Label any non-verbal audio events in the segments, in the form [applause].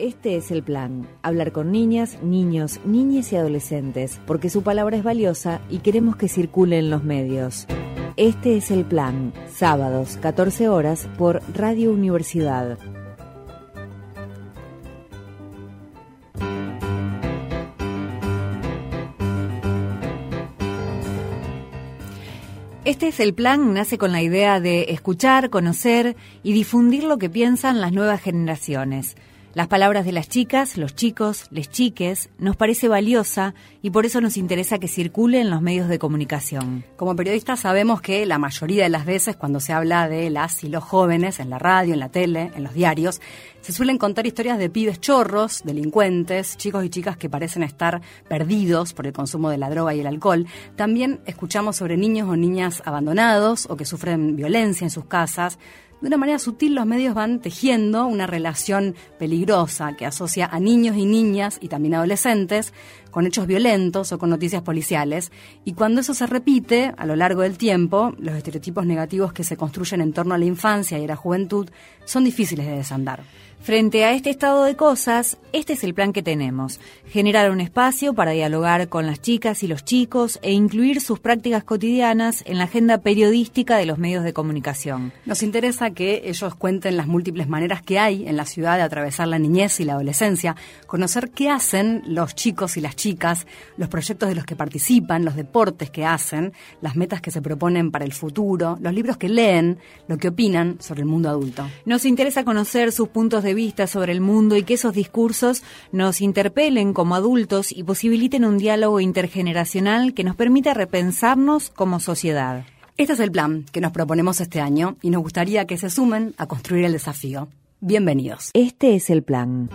Este es el plan, hablar con niñas, niños, niñas y adolescentes, porque su palabra es valiosa y queremos que circule en los medios. Este es el plan, sábados, 14 horas, por Radio Universidad. Este es el plan, nace con la idea de escuchar, conocer y difundir lo que piensan las nuevas generaciones. Las palabras de las chicas, los chicos, les chiques, nos parece valiosa y por eso nos interesa que circule en los medios de comunicación. Como periodistas sabemos que la mayoría de las veces cuando se habla de las y los jóvenes en la radio, en la tele, en los diarios, se suelen contar historias de pibes chorros, delincuentes, chicos y chicas que parecen estar perdidos por el consumo de la droga y el alcohol. También escuchamos sobre niños o niñas abandonados o que sufren violencia en sus casas de una manera sutil los medios van tejiendo una relación peligrosa que asocia a niños y niñas y también adolescentes con hechos violentos o con noticias policiales. Y cuando eso se repite a lo largo del tiempo, los estereotipos negativos que se construyen en torno a la infancia y a la juventud son difíciles de desandar. Frente a este estado de cosas, este es el plan que tenemos. Generar un espacio para dialogar con las chicas y los chicos e incluir sus prácticas cotidianas en la agenda periodística de los medios de comunicación. Nos interesa que ellos cuenten las múltiples maneras que hay en la ciudad de atravesar la niñez y la adolescencia, conocer qué hacen los chicos y las chicas, los proyectos de los que participan, los deportes que hacen, las metas que se proponen para el futuro, los libros que leen, lo que opinan sobre el mundo adulto. Nos interesa conocer sus puntos de vista sobre el mundo y que esos discursos nos interpelen como adultos y posibiliten un diálogo intergeneracional que nos permita repensarnos como sociedad. Este es el plan que nos proponemos este año y nos gustaría que se sumen a construir el desafío. Bienvenidos. Este es el plan.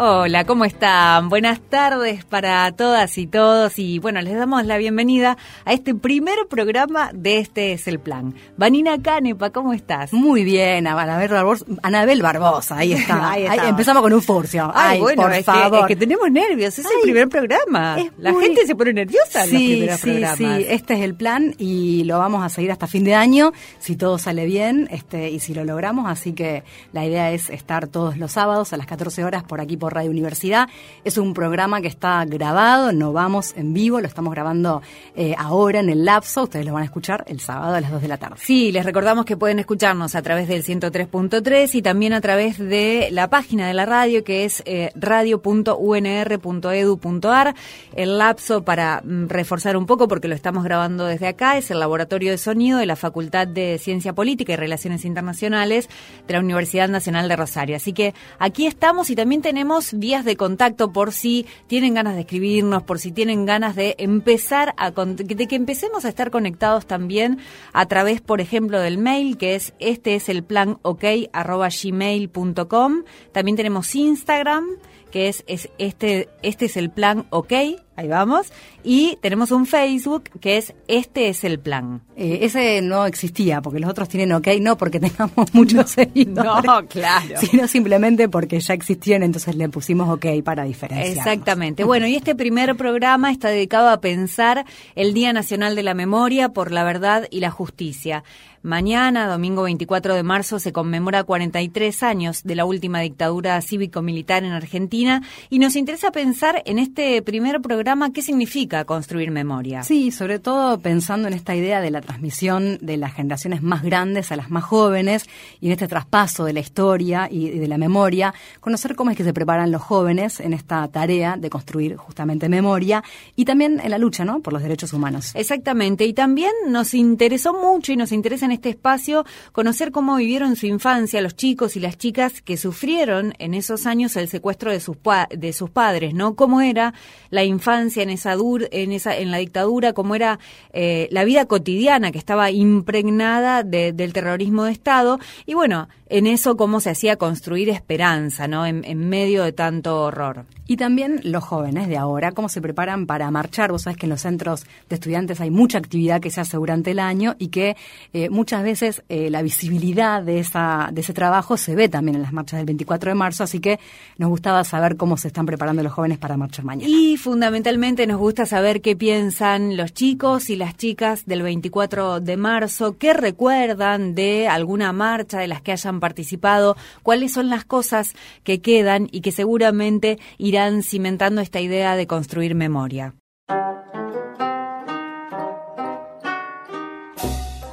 Hola, ¿cómo están? Buenas tardes para todas y todos y bueno, les damos la bienvenida a este primer programa de Este es el Plan. Vanina Canepa, ¿cómo estás? Muy bien, Anabel Barbosa, Anabel Barbosa ahí está. [laughs] ahí empezamos con un furcio. Ay, bueno, por favor. que, tenemos nervios, es el primer programa. La gente se pone nerviosa en los primeros sí, Sí, este es el plan y lo vamos a seguir hasta fin de año, si todo sale bien este y si lo logramos, así que la idea es estar todos los sábados a las 14 horas por aquí por Radio Universidad. Es un programa que está grabado, no vamos en vivo, lo estamos grabando eh, ahora en el lapso. Ustedes lo van a escuchar el sábado a las 2 de la tarde. Sí, les recordamos que pueden escucharnos a través del 103.3 y también a través de la página de la radio que es eh, radio.unr.edu.ar. El lapso para mm, reforzar un poco, porque lo estamos grabando desde acá, es el Laboratorio de Sonido de la Facultad de Ciencia Política y Relaciones Internacionales de la Universidad Nacional de Rosario. Así que aquí estamos y también tenemos vías de contacto por si tienen ganas de escribirnos, por si tienen ganas de empezar a de que empecemos a estar conectados también a través, por ejemplo, del mail que es este es el plan ok gmail.com. También tenemos Instagram que es, es este este es el plan ok Ahí vamos. Y tenemos un Facebook que es Este es el plan. Eh, ese no existía, porque los otros tienen OK, no porque [laughs] tengamos muchos seguidores. No, claro. Sino simplemente porque ya existían, entonces le pusimos OK para diferenciar. Exactamente. Bueno, y este primer programa está dedicado a pensar el Día Nacional de la Memoria por la Verdad y la Justicia. Mañana, domingo 24 de marzo, se conmemora 43 años de la última dictadura cívico-militar en Argentina y nos interesa pensar en este primer programa qué significa construir memoria. Sí, sobre todo pensando en esta idea de la transmisión de las generaciones más grandes a las más jóvenes y en este traspaso de la historia y de la memoria, conocer cómo es que se preparan los jóvenes en esta tarea de construir justamente memoria y también en la lucha ¿no? por los derechos humanos. Exactamente, y también nos interesó mucho y nos interesa en este espacio conocer cómo vivieron su infancia los chicos y las chicas que sufrieron en esos años el secuestro de sus, de sus padres, ¿no? Cómo era la infancia en esa, en esa en la dictadura, cómo era eh, la vida cotidiana que estaba impregnada del terrorismo de Estado y bueno, en eso cómo se hacía construir esperanza, ¿no? En, en medio de tanto horror. Y también los jóvenes de ahora, cómo se preparan para marchar. Vos sabés que en los centros de estudiantes hay mucha actividad que se hace durante el año y que eh, muchas veces eh, la visibilidad de, esa, de ese trabajo se ve también en las marchas del 24 de marzo, así que nos gustaba saber cómo se están preparando los jóvenes para marchar mañana. Y fundamentalmente nos gusta saber qué piensan los chicos y las chicas del 24 de marzo, qué recuerdan de alguna marcha de las que hayan participado, cuáles son las cosas que quedan y que seguramente irán cimentando esta idea de construir memoria.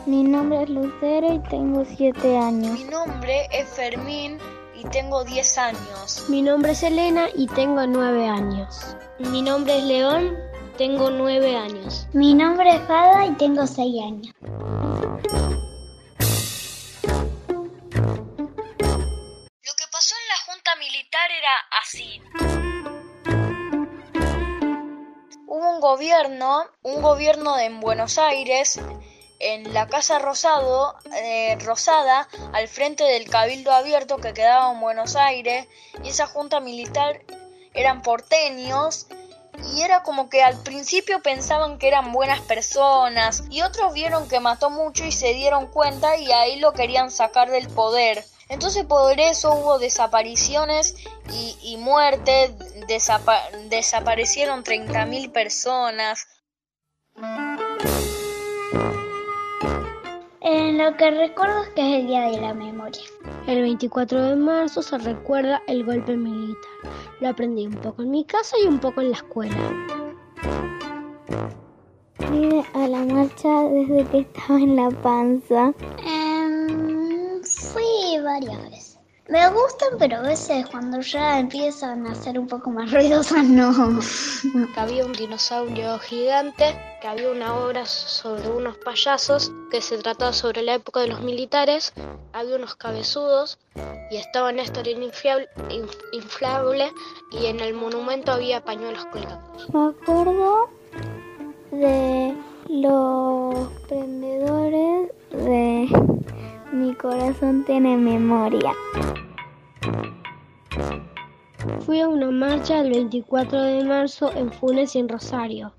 Mi nombre es Lucero y tengo 7 años. Mi nombre es Fermín y tengo 10 años. Mi nombre es Elena y tengo 9 años. Mi nombre es León, tengo 9 años. Mi nombre es Fada y tengo 6 años. Lo que pasó en la Junta Militar era así. Gobierno, un gobierno en Buenos Aires, en la Casa Rosado, eh, Rosada, al frente del Cabildo Abierto que quedaba en Buenos Aires, y esa junta militar eran porteños y era como que al principio pensaban que eran buenas personas y otros vieron que mató mucho y se dieron cuenta y ahí lo querían sacar del poder. Entonces por eso hubo desapariciones y, y muertes, desapa desaparecieron 30.000 personas. En lo que recuerdo es que es el Día de la Memoria. El 24 de marzo se recuerda el golpe militar. Lo aprendí un poco en mi casa y un poco en la escuela. Vine a la marcha desde que estaba en la panza. Eh, fui varias veces. Me gustan, pero a veces cuando ya empiezan a ser un poco más ruidosas, no. Que había un dinosaurio gigante, que había una obra sobre unos payasos, que se trataba sobre la época de los militares, había unos cabezudos y estaba Néstor inflable, inflable y en el monumento había pañuelos colgados. Me acuerdo de los prendedores de mi corazón tiene memoria. Fui a una marcha el 24 de marzo en Funes y en Rosario.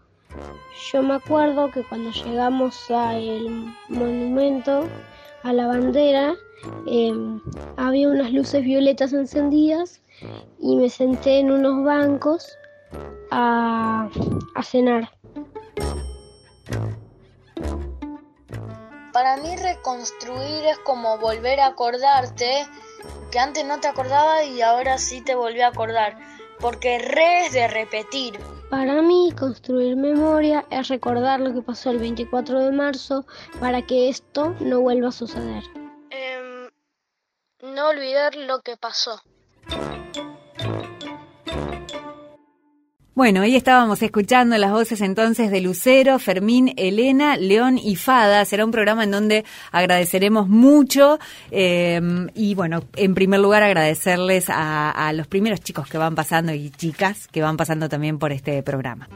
Yo me acuerdo que cuando llegamos al monumento, a la bandera, eh, había unas luces violetas encendidas y me senté en unos bancos a cenar. Para mí reconstruir es como volver a acordarte que antes no te acordaba y ahora sí te volví a acordar, porque re es de repetir. Para mí, construir memoria es recordar lo que pasó el 24 de marzo para que esto no vuelva a suceder. Eh, no olvidar lo que pasó. Bueno, ahí estábamos escuchando las voces entonces de Lucero, Fermín, Elena, León y Fada. Será un programa en donde agradeceremos mucho eh, y bueno, en primer lugar agradecerles a, a los primeros chicos que van pasando y chicas que van pasando también por este programa.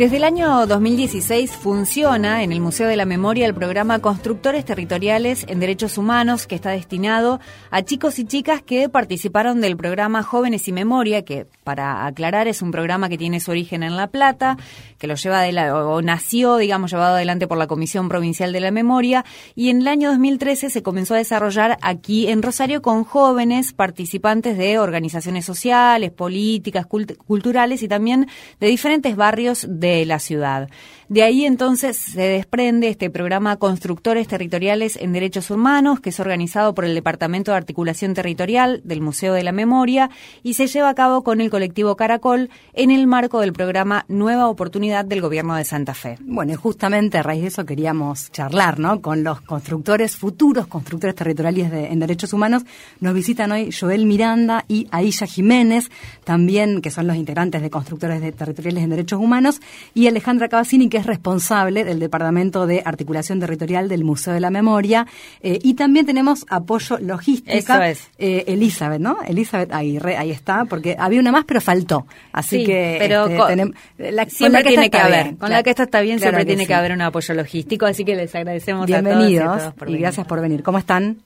Desde el año 2016 funciona en el Museo de la Memoria el programa Constructores Territoriales en Derechos Humanos, que está destinado a chicos y chicas que participaron del programa Jóvenes y Memoria, que para aclarar es un programa que tiene su origen en La Plata, que lo lleva de o nació, digamos, llevado adelante por la Comisión Provincial de la Memoria, y en el año 2013 se comenzó a desarrollar aquí en Rosario con jóvenes participantes de organizaciones sociales, políticas, cult culturales y también de diferentes barrios de la ciudad. De ahí entonces se desprende este programa Constructores Territoriales en Derechos Humanos, que es organizado por el Departamento de Articulación Territorial del Museo de la Memoria y se lleva a cabo con el colectivo Caracol en el marco del programa Nueva Oportunidad del Gobierno de Santa Fe. Bueno, y justamente a raíz de eso queríamos charlar, ¿no? Con los constructores, futuros constructores territoriales de, en derechos humanos. Nos visitan hoy Joel Miranda y Aisha Jiménez, también que son los integrantes de constructores de territoriales en derechos humanos. y Alejandra Cavazzini, que es responsable del Departamento de Articulación Territorial del Museo de la Memoria. Eh, y también tenemos apoyo logístico. Eso es. Eh, Elizabeth, ¿no? Elizabeth Aguirre, ahí está, porque había una más, pero faltó. Así Sí, que pero este, con- tenem- la- con Siempre la que tiene está que haber, bien, con claro. la que esto está bien, Claro siempre que tiene que haber un apoyo logístico, así que les agradecemos a todos Bienvenidos y, todas por y venir. gracias por venir. ¿Cómo están?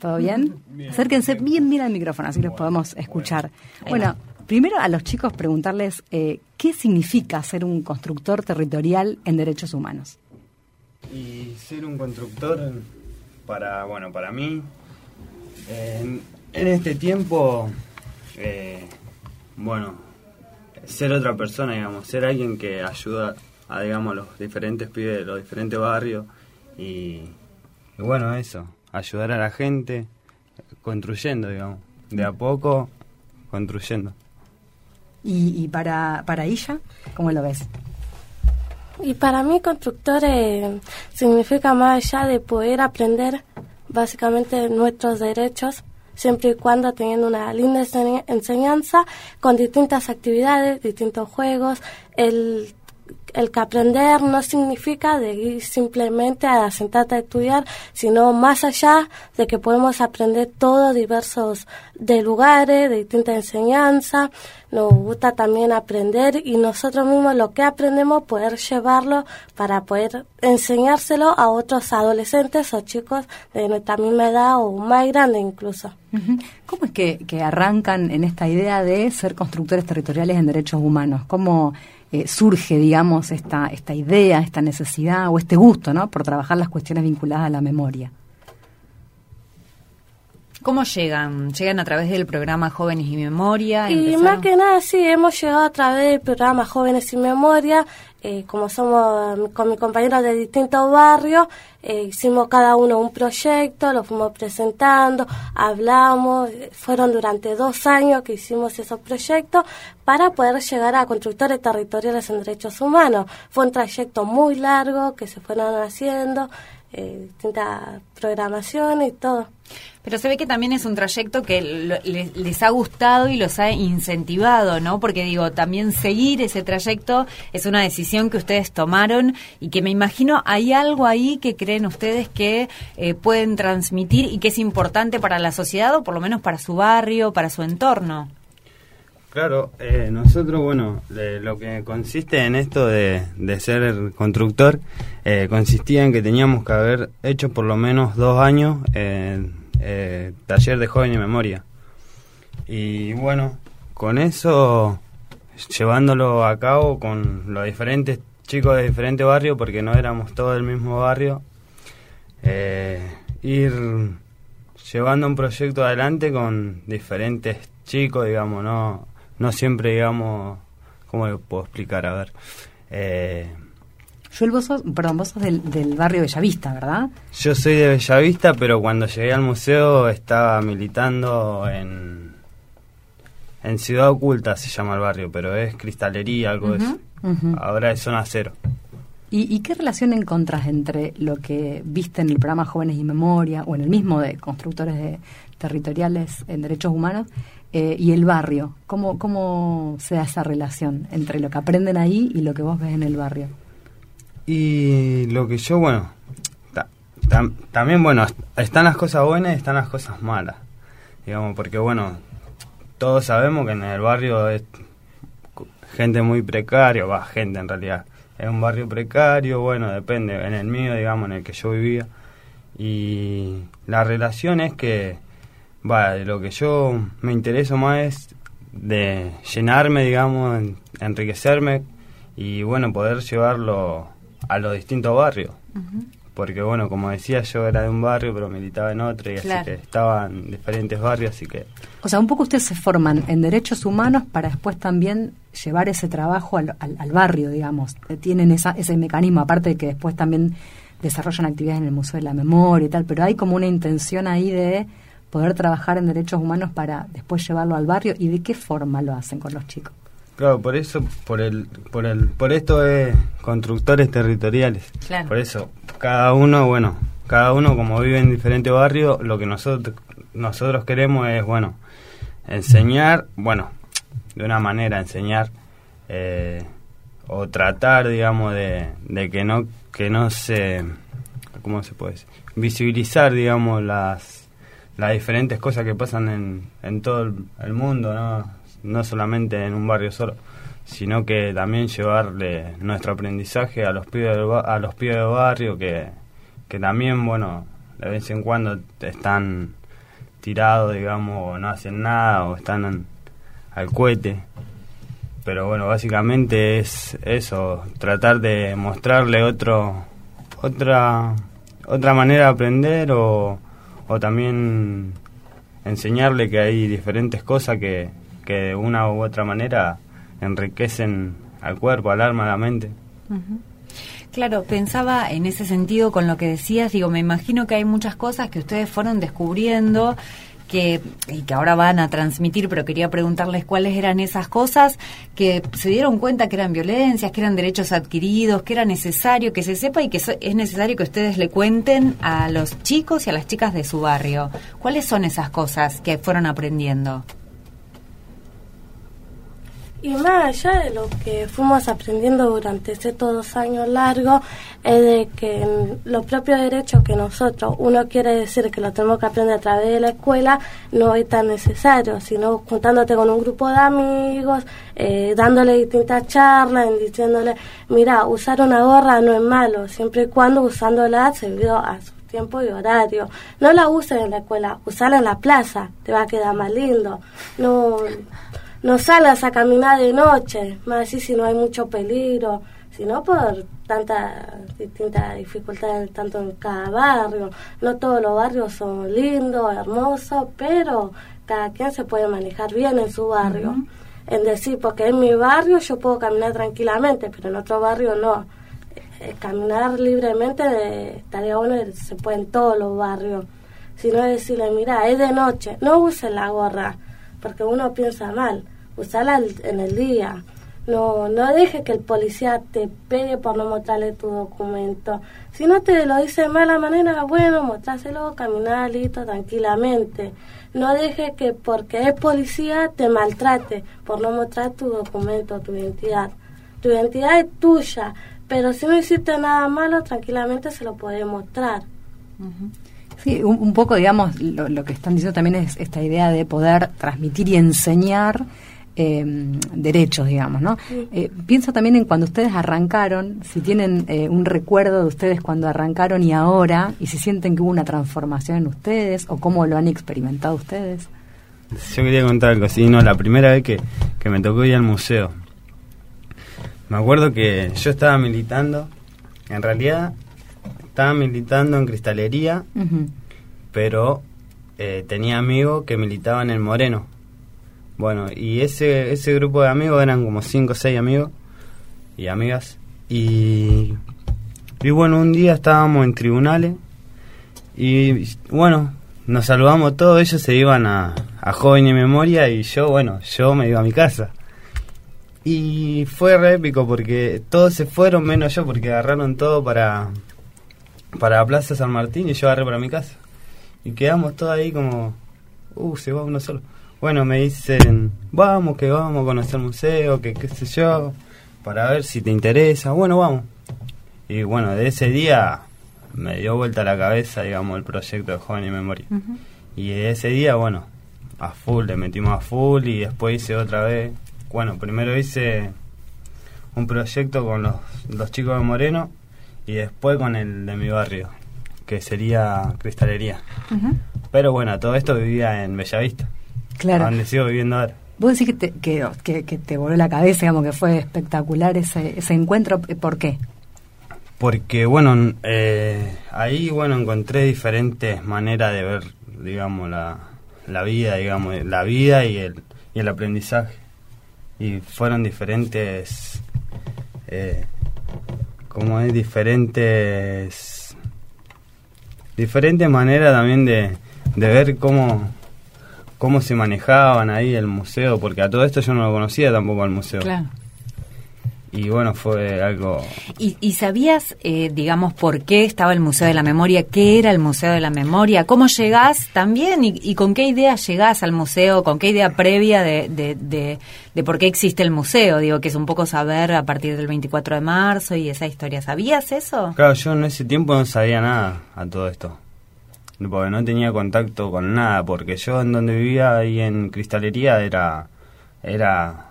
¿Todo bien? Acérquense bien bien al micrófono, así los podemos escuchar. Bueno, primero a los chicos preguntarles eh, qué significa ser un constructor territorial en derechos humanos. Y ser un constructor para, bueno, para mí, en, este tiempo, eh, bueno, ser otra persona, digamos, ser alguien que ayuda a, digamos, los diferentes pibes de los diferentes barrios y bueno, eso, ayudar a la gente construyendo, digamos, de a poco construyendo. Y, y para, para ella, ¿cómo lo ves? Y para mí constructor eh, significa más allá de poder aprender básicamente nuestros derechos, siempre y cuando teniendo una linda enseñ- enseñanza con distintas actividades, distintos juegos. El, el que aprender no significa de ir simplemente a sentarte a estudiar, sino más allá de que podemos aprender todos diversos de lugares, de distintas enseñanzas. Nos gusta también aprender y nosotros mismos lo que aprendemos poder llevarlo para poder enseñárselo a otros adolescentes o chicos de nuestra misma edad o más grande incluso. ¿Cómo es que, que arrancan en esta idea de ser constructores territoriales en derechos humanos? ¿Cómo eh, surge, digamos, esta, esta idea, esta necesidad o este gusto, ¿no? Por trabajar las cuestiones vinculadas a la memoria. ¿Cómo llegan? ¿Llegan a través del programa Jóvenes y Memoria? Y más que nada, sí, hemos llegado a través del programa Jóvenes sin Memoria, eh, como somos con mis compañeros de distintos barrios, eh, hicimos cada uno un proyecto, lo fuimos presentando, hablamos, eh, fueron durante dos años que hicimos esos proyectos para poder llegar a constructores territoriales en derechos humanos. Fue un trayecto muy largo que se fueron haciendo, eh, distintas programaciones y todo. Pero se ve que también es un trayecto que lo- les, les ha gustado y los ha incentivado, ¿no? Porque digo, también seguir ese trayecto es una decisión que ustedes tomaron y que me imagino hay algo ahí que creen ustedes que eh, pueden transmitir y que es importante para la sociedad o por lo menos para su barrio, para su entorno. Claro, eh, nosotros, bueno, de lo que consiste en esto de, de ser constructor, eh, consistía en que teníamos que haber hecho por lo menos dos años en eh, taller de joven y memoria. Y bueno, con eso, llevándolo a cabo con los diferentes chicos de diferentes barrios, porque no éramos todos del mismo barrio, eh, ir llevando un proyecto adelante con diferentes chicos, digamos, no, no siempre, digamos, ¿cómo lo puedo explicar? A ver, eh, Joel, vos sos, perdón, vos sos del, del barrio Bellavista, ¿verdad? yo soy de Bellavista, pero cuando llegué al museo estaba militando en, en Ciudad Oculta, se llama el barrio, pero es cristalería, algo de eso. Ahora es zona cero. ¿Y, y qué relación encontrás entre lo que viste en el programa Jóvenes y Memoria o en el mismo de constructores de territoriales en derechos humanos eh, y el barrio? ¿Cómo, ¿Cómo se da esa relación entre lo que aprenden ahí y lo que vos ves en el barrio? Y lo que yo, bueno, ta- tam- también, bueno, est- están las cosas buenas y están las cosas malas. Digamos, porque, bueno, todos sabemos que en el barrio es gente muy precaria, va, gente en realidad. Es un barrio precario, bueno, depende. En el mío, digamos, en el que yo vivía. Y la relación es que, va, de lo que yo me intereso más es de llenarme, digamos, en- enriquecerme y, bueno, poder llevarlo a los distintos barrios. Porque, bueno, como decía, yo era de un barrio, pero militaba en otro, y Claro. así que estaba en diferentes barrios, así que O sea, un poco ustedes se forman en derechos humanos para después también llevar ese trabajo al, al- al barrio, digamos. Eh, Tienen esa, ese mecanismo, aparte de que después también desarrollan actividades en el Museo de la Memoria y tal, pero hay como una intención ahí de poder trabajar en derechos humanos para después llevarlo al barrio y de qué forma lo hacen con los chicos. Claro, por eso, por el, por el, por esto es constructores territoriales. Claro. Por eso, cada uno, bueno, cada uno como vive en diferentes barrios, lo que nosotros, nosotros queremos es, bueno, enseñar, bueno, de una manera enseñar eh, o tratar, digamos, de, de que no que no se ¿cómo se puede decir? visibilizar, digamos, las las diferentes cosas que pasan en, en todo el, mundo, ¿no? no solamente en un barrio solo, sino que también llevarle nuestro aprendizaje a los pibes del, a los pibes del barrio que, que también, bueno, de vez en cuando están tirados, digamos, o no hacen nada o están en- al cohete. Pero bueno, básicamente es eso, tratar de mostrarle otro otra otra manera de aprender o, o también enseñarle que hay diferentes cosas que, que de una u otra manera enriquecen al cuerpo, al alma, a la mente. Claro, pensaba en ese sentido con lo que decías, digo, me imagino que hay muchas cosas que ustedes fueron descubriendo que y que ahora van a transmitir, pero quería preguntarles cuáles eran esas cosas que se dieron cuenta que eran violencias, que eran derechos adquiridos, que era necesario que se sepa y que es necesario que ustedes le cuenten a los chicos y a las chicas de su barrio. ¿Cuáles son esas cosas que fueron aprendiendo? Y más allá de lo que fuimos aprendiendo durante estos dos años largos, es de que los propios derechos que nosotros, uno quiere decir que lo tenemos que aprender a través de la escuela, no es tan necesario, sino juntándote con un grupo de amigos, eh, dándole distintas charlas, diciéndole, mira, usar una gorra no es malo, siempre y cuando usándola se vio a su tiempo y horario. No la uses en la escuela, usala en la plaza, te va a quedar más lindo. No no salgas a caminar de noche, más así si no hay mucho peligro, sino por tantas distintas dificultades tanto en cada barrio. No todos los barrios son lindos, hermosos, pero cada quien se puede manejar bien en su barrio. En decir, porque en mi barrio yo puedo caminar tranquilamente, pero en otro barrio no. Eh, caminar libremente eh, estaría bueno, se puede en todos los barrios. Si no decirle, mira, es de noche, no uses la gorra, porque uno piensa mal, usala al- en el día. No, no deje que el policía te pegue por no mostrarle tu documento. Si no te lo dice de mala manera, bueno, mostráselo, caminar listo, tranquilamente. No deje que porque es policía te maltrate por no mostrar tu documento, tu identidad. Tu identidad es tuya, pero si no hiciste nada malo, tranquilamente se lo puede mostrar. Sí, un, un poco, digamos, lo que están diciendo también es esta idea de poder transmitir y enseñar eh, derechos, digamos, ¿no? Sí. Eh, pienso también en cuando ustedes arrancaron, si tienen eh, un recuerdo de ustedes cuando arrancaron y ahora, y si sienten que hubo una transformación en ustedes, o cómo lo han experimentado ustedes. Yo quería contar algo así, no, la primera vez que, que me tocó ir al museo. Me acuerdo que yo estaba militando, en realidad estaba militando en cristalería, pero eh, tenía amigos que militaban en Moreno. Bueno, y ese, ese grupo de amigos eran como 5 o 6 amigos y amigas. Y, y bueno, un día estábamos en tribunales y bueno, nos saludamos todos, ellos se iban a, a Joven y Memoria y yo, bueno, yo me iba a mi casa. Y fue re épico porque todos se fueron menos yo porque agarraron todo para, para Plaza San Martín y yo agarré para mi casa. Y quedamos todos ahí como, uh, se va uno solo. Bueno, me dicen, vamos, que vamos a conocer el museo, que qué sé yo, para ver si te interesa. Bueno, vamos. Y bueno, de ese día me dio vuelta la cabeza, digamos, el proyecto de Joven y Memoria. Y de ese día, bueno, a full, le metimos a full y después hice otra vez. Bueno, primero hice un proyecto con los, los chicos de Moreno y después con el de mi barrio, que sería cristalería. Pero bueno, todo esto vivía en Bellavista, Claro. donde sigo viviendo ahora. Vos decís que te, que, que- que te voló la cabeza, digamos, que fue espectacular ese, ese encuentro. ¿Por qué? Porque bueno, eh, ahí bueno encontré diferentes maneras de ver, digamos, la, la vida, digamos, la vida y el, y el aprendizaje. Y fueron diferentes, eh, como es, diferentes, diferentes maneras también de, de ver cómo, cómo se manejaban ahí el museo, porque a todo esto yo no lo conocía tampoco al museo. Claro. y bueno, fue algo... ¿Y, y sabías, eh, digamos, por qué estaba el Museo de la Memoria? ¿Qué era el Museo de la Memoria? ¿Cómo llegás también? ¿Y, y con qué idea llegás al museo? ¿Con qué idea previa de, de, de, de por qué existe el museo? Digo, que es un poco saber a partir del 24 de marzo y esa historia. ¿Sabías eso? Claro, yo en ese tiempo no sabía nada a todo esto. Porque no tenía contacto con nada, porque yo en donde vivía ahí en Cristalería era... era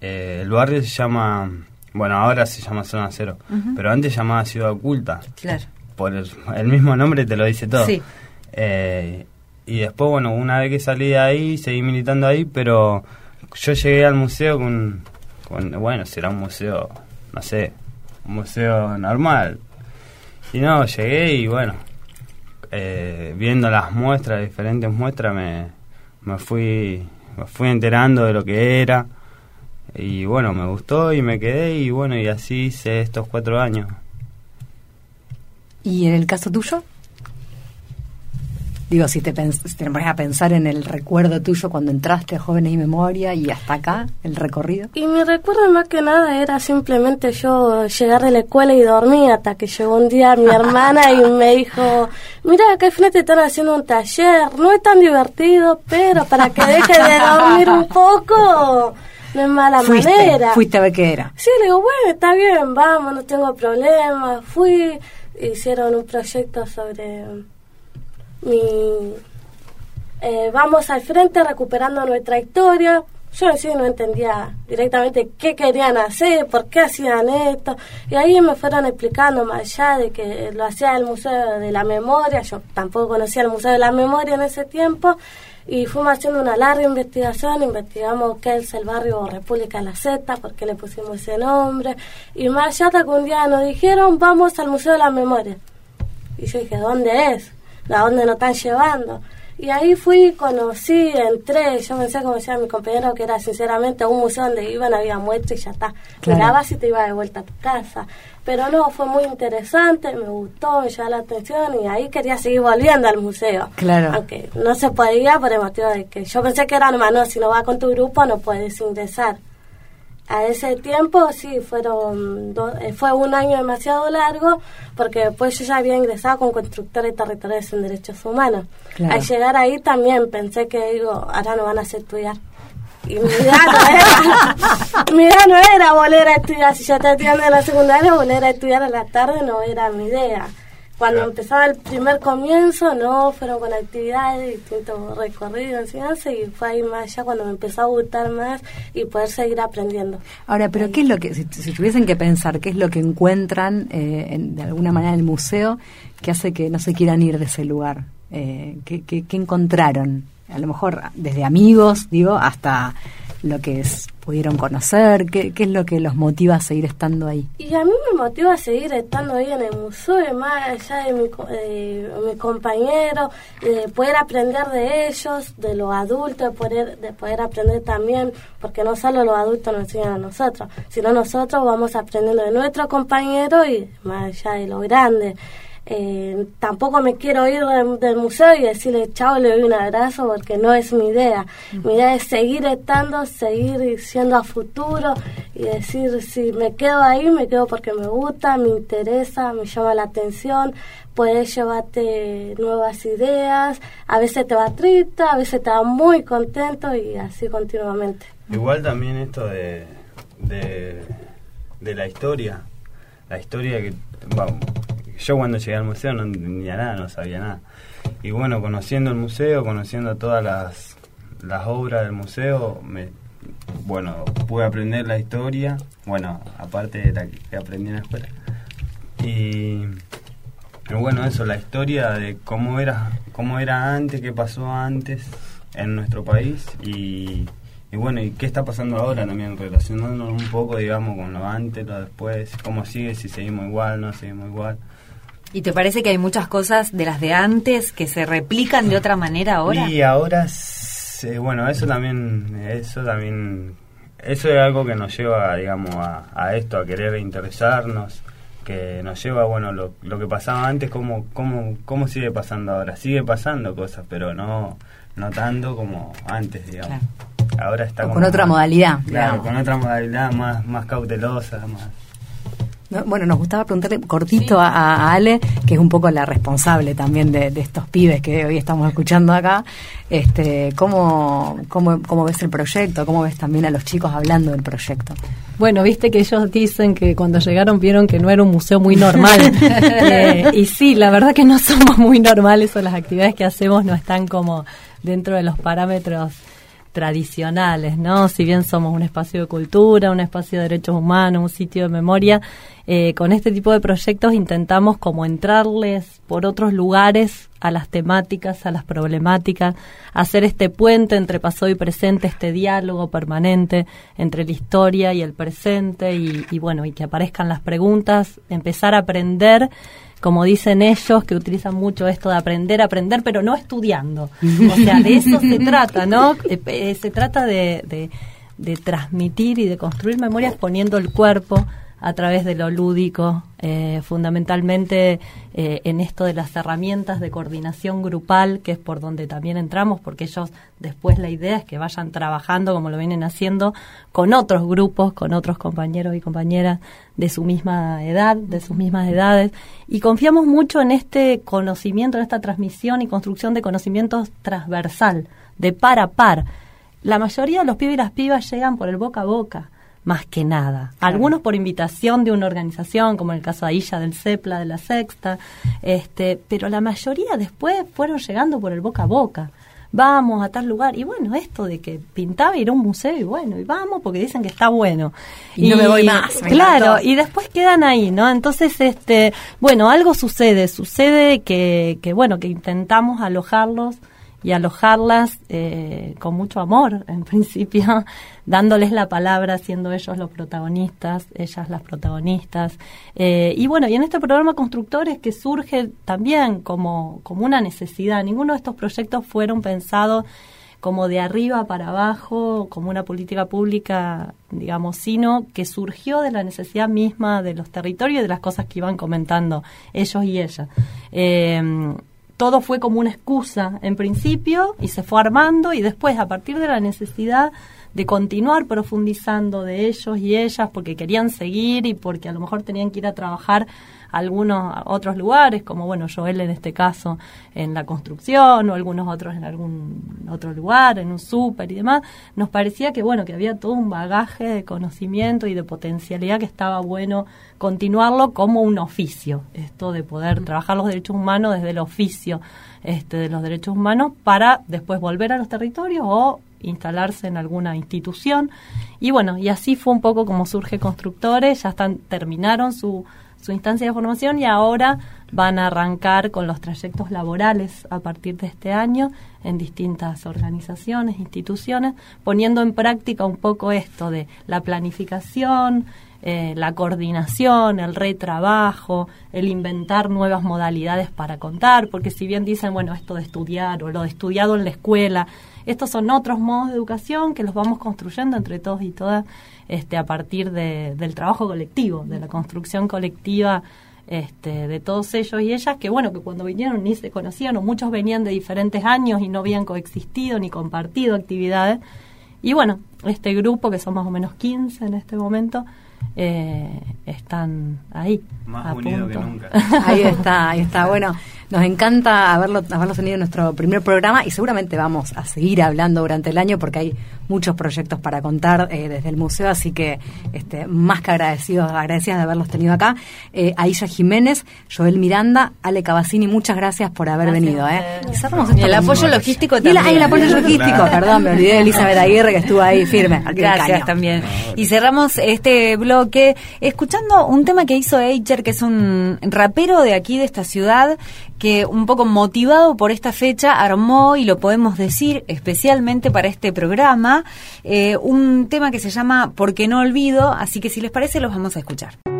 eh, el barrio se llama... Bueno, ahora se llama Zona Cero, pero antes se llamaba Ciudad Oculta. Claro. Por el, el mismo nombre te lo dice todo. Sí. Eh, y después, bueno, una vez que salí de ahí, seguí militando ahí, pero yo llegué al museo con, con bueno, será un museo, no sé, un museo normal. Y no, llegué y bueno, eh, viendo las muestras, diferentes muestras, me, me fui me fui enterando de lo que era. Y bueno, me gustó y me quedé y bueno, y así hice estos cuatro años. ¿Y en el caso tuyo? Digo, si te, si te pones a pensar en el recuerdo tuyo cuando entraste a Jóvenes y Memoria y hasta acá, el recorrido. Y mi recuerdo más que nada era simplemente yo llegar de la escuela y dormir hasta que llegó un día mi [laughs] hermana y me dijo, mira, acá al frente están haciendo un taller, no es tan divertido, pero para que dejes de dormir un poco, no es mala fuiste, manera. fuiste a ver qué era. Sí, le digo, bueno, está bien, vamos, no tengo problema. Fui, hicieron un proyecto sobre mi... eh, vamos al frente recuperando nuestra historia. Yo en sí no entendía directamente qué querían hacer, por qué hacían esto. Y ahí me fueron explicando más allá de que lo hacía el Museo de la Memoria. Yo tampoco conocía el Museo de la Memoria en ese tiempo. Y fuimos haciendo una larga investigación, investigamos qué es el barrio República la Z, por qué le pusimos ese nombre. Y más allá que un día nos dijeron, vamos al Museo de la Memoria. Y yo dije, ¿dónde es? ¿A dónde nos están llevando? Y ahí fui, conocí, entré, yo pensé, como decía mi compañero, que era sinceramente un museo donde iban, había muerto y ya está. Claro. Mirabas y te iba de vuelta a tu casa. Pero no, fue muy interesante, me gustó, me llamó la atención y ahí quería seguir volviendo al museo. Claro. Aunque no se podía por el motivo de que yo pensé que era nomás, no, si no vas con tu grupo no puedes ingresar. A ese tiempo sí, fueron do- eh, fue un año demasiado largo porque después yo ya había ingresado con constructores territoriales en derechos humanos. Claro. Al llegar ahí también pensé que digo, ahora no van a hacer estudiar. Y mi idea no era, [laughs] mi idea no era volver a estudiar, si yo estaba estudiando en la secundaria, volver a estudiar a la tarde no era mi idea. Cuando empezaba el primer comienzo, no, fueron con actividades, distintos recorridos, enseñanza, y fue ahí más allá cuando me empezó a gustar más y poder seguir aprendiendo. Ahora, pero ¿qué es lo que, si, si tuviesen que pensar, qué es lo que encuentran eh, en- de alguna manera en el museo que hace que no se quieran ir de ese lugar? Eh, ¿qué, qué, qué encontraron? A lo mejor desde amigos, digo, hasta lo que es- pudieron conocer, ¿qué, qué es lo que los motiva a seguir estando ahí? Y a mí me motiva a seguir estando ahí en el museo, más allá de mi, de mi compañero, de poder aprender de ellos, de los adultos, de poder, de poder aprender también, porque no solo los adultos nos enseñan a nosotros, sino nosotros vamos aprendiendo de nuestros compañeros y más allá de los grandes. Eh, tampoco me quiero ir del, del museo y decirle chao, le doy un abrazo porque no es mi idea. Mi idea es seguir estando, seguir siendo a futuro y decir si me quedo ahí, me quedo porque me gusta, me interesa, me llama la atención, puedes llevarte nuevas ideas, a veces te va triste, a veces te va muy contento y así continuamente. Igual también esto de, de, de la historia, la historia que, vamos, yo cuando llegué al museo no entendía nada, no sabía nada. Y bueno, conociendo el museo, conociendo todas las, las obras del museo, me, bueno, pude aprender la historia, bueno, aparte de la que aprendí en la escuela. Y, y bueno, eso, la historia de cómo era, cómo era antes, qué pasó antes en nuestro país y, y bueno, y qué está pasando ahora también, relacionándonos un poco, digamos, con lo antes, lo después, cómo sigue, si seguimos igual, no seguimos igual. ¿Y te parece que hay muchas cosas de las de antes que se replican de otra manera ahora? Y ahora, s- bueno, eso también, eso también, eso es algo que nos lleva, digamos, a, a esto, a querer interesarnos, que nos lleva, bueno, lo, lo que pasaba antes, cómo, cómo, cómo sigue pasando ahora. Sigue pasando cosas, pero no, no tanto como antes, digamos. Claro. ahora está con otra modalidad. Claro, con otra modalidad más, más cautelosa, más bueno, nos gustaba preguntarle cortito a, Ale, que es un poco la responsable también de, estos pibes que hoy estamos escuchando acá, este, ¿cómo, cómo, cómo ves el proyecto? ¿Cómo ves también a los chicos hablando del proyecto? Bueno, viste que ellos dicen que cuando llegaron vieron que no era un museo muy normal. [laughs] Eh, y sí, la verdad que no somos muy normales o las actividades que hacemos no están como dentro de los parámetros tradicionales, ¿no? Si bien somos un espacio de cultura, un espacio de derechos humanos, un sitio de memoria, eh, con este tipo de proyectos intentamos como entrarles por otros lugares a las temáticas, a las problemáticas, hacer este puente entre pasado y presente, este diálogo permanente entre la historia y el presente y, y bueno, y que aparezcan las preguntas, empezar a aprender como dicen ellos, que utilizan mucho esto de aprender, aprender, pero no estudiando. [laughs] O sea, de eso se trata, ¿no? Eh, eh, se trata de, de transmitir y de construir memorias poniendo el cuerpo, a través de lo lúdico, eh, fundamentalmente eh, en esto de las herramientas de coordinación grupal, que es por donde también entramos, porque ellos después la idea es que vayan trabajando como lo vienen haciendo con otros grupos, con otros compañeros y compañeras de su misma edad, de sus mismas edades, y confiamos mucho en este conocimiento, en esta transmisión y construcción de conocimientos transversal, de par a par. La mayoría de los pibes y las pibas llegan por el boca a boca más que nada. Algunos por invitación de una organización, como el caso de Ailla del CEPLA, de la Sexta, este, pero la mayoría después fueron llegando por el boca a boca. Vamos a tal lugar. Y bueno, esto de que pintaba ir a un museo y bueno, y vamos porque dicen que está bueno. Y, no me voy más. claro, y después quedan ahí, ¿no? Entonces, este, bueno, algo sucede, sucede que, que bueno, que intentamos alojarlos y alojarlas eh, con mucho amor, [laughs] en principio, dándoles la palabra, siendo ellos los protagonistas, ellas las protagonistas. Eh, y bueno, y en este programa Constructores que surge también como, como una necesidad, ninguno de estos proyectos fueron pensados como de arriba para abajo, como una política pública, digamos, sino que surgió de la necesidad misma de los territorios y de las cosas que iban comentando ellos y ellas. Eh, todo fue como una excusa en principio y se fue armando y después a partir de la necesidad de continuar profundizando de ellos y ellas porque querían seguir y porque a lo mejor tenían que ir a trabajar algunos otros lugares, como bueno, Joel en este caso en la construcción o algunos otros en algún otro lugar, en un súper y demás, nos parecía que bueno, que había todo un bagaje de conocimiento y de potencialidad que estaba bueno continuarlo como un oficio, esto de poder trabajar los derechos humanos desde el oficio este, de los derechos humanos para después volver a los territorios o instalarse en alguna institución. Y bueno, y así fue un poco como surge Constructores, ya están, terminaron su, su instancia de formación y ahora van a arrancar con los trayectos laborales a partir de este año en distintas organizaciones, instituciones, poniendo en práctica un poco esto de la planificación, eh, la coordinación, el retrabajo, el inventar nuevas modalidades para contar, porque si bien dicen, bueno, esto de estudiar o lo de estudiado en la escuela, estos son otros modos de educación que los vamos construyendo entre todos y todas este, a partir de, del trabajo colectivo, de la construcción colectiva este, de todos ellos y ellas, que bueno, que cuando vinieron ni se conocían, o muchos venían de diferentes años y no habían coexistido ni compartido actividades. Y bueno, este grupo, que son más o menos 15 en este momento, eh, están ahí. Más unido que nunca. [laughs] Ahí está, ahí está. Bueno, nos encanta haberlo, haberlo tenido en nuestro primer programa y seguramente vamos a seguir hablando durante el año porque hay muchos proyectos para contar eh, desde el museo, así que este, más que agradecidos, agradecidas de haberlos tenido acá. Eh, Aisha Jiménez, Joel Miranda, Ale Cavacini, muchas gracias por haber venido. ¿eh? Y, el apoyo logístico también. Y el apoyo logístico, perdón, me olvidé de Elizabeth Aguirre que estuvo ahí firme. Gracias también. Y cerramos este bloque escuchando un tema que hizo Eicher, que es un rapero de aquí, de esta ciudad, que un poco motivado por esta fecha armó, y lo podemos decir especialmente para este programa, eh, un tema que se llama Porque no olvido, así que si les parece los vamos a escuchar.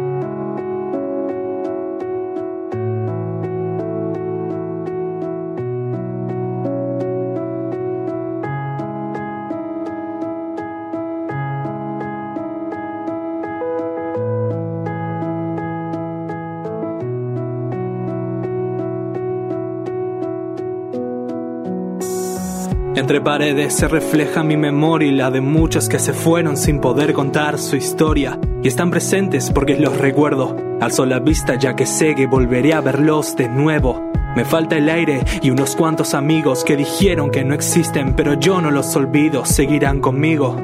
Entre paredes se refleja mi memoria y la de muchos que se fueron sin poder contar su historia. Y están presentes porque los recuerdo. Alzo la vista ya que sé que volveré a verlos de nuevo. Me falta el aire y unos cuantos amigos que dijeron que no existen, pero yo no los olvido, seguirán conmigo.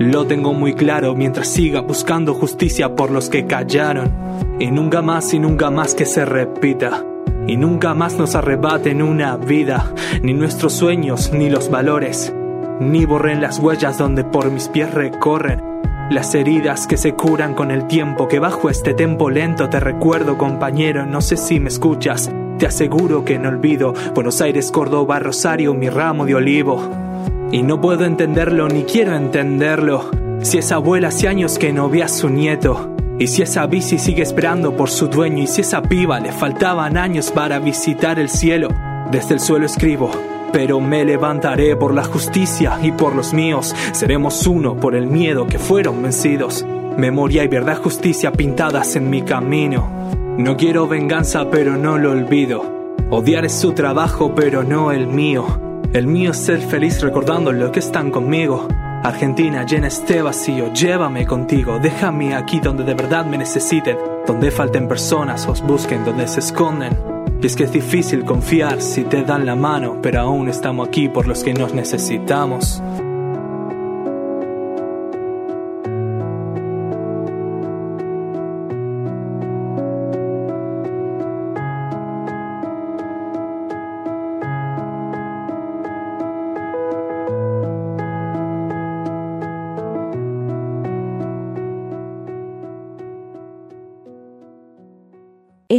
Lo tengo muy claro mientras siga buscando justicia por los que callaron. Y nunca más y nunca más que se repita y nunca más nos arrebaten una vida, ni nuestros sueños, ni los valores, ni borren las huellas donde por mis pies recorren. Las heridas que se curan con el tiempo, que bajo este tempo lento te recuerdo compañero, no sé si me escuchas, te aseguro que no olvido Buenos Aires, Córdoba, Rosario, mi ramo de olivo. Y no puedo entenderlo ni quiero entenderlo, si esa abuela hace años que no ve a su nieto, y si esa bici sigue esperando por su dueño y si esa piba le faltaban años para visitar el cielo, desde el suelo escribo, pero me levantaré por la justicia y por los míos, seremos uno por el miedo que fueron vencidos. Memoria y verdad justicia pintadas en mi camino. No quiero venganza pero no lo olvido. Odiar es su trabajo pero no el mío. El mío es ser feliz recordando lo que están conmigo. Argentina, llena este vacío, llévame contigo, déjame aquí donde de verdad me necesiten, donde falten personas, os busquen, donde se esconden. Y es que es difícil confiar si te dan la mano, pero aún estamos aquí por los que nos necesitamos.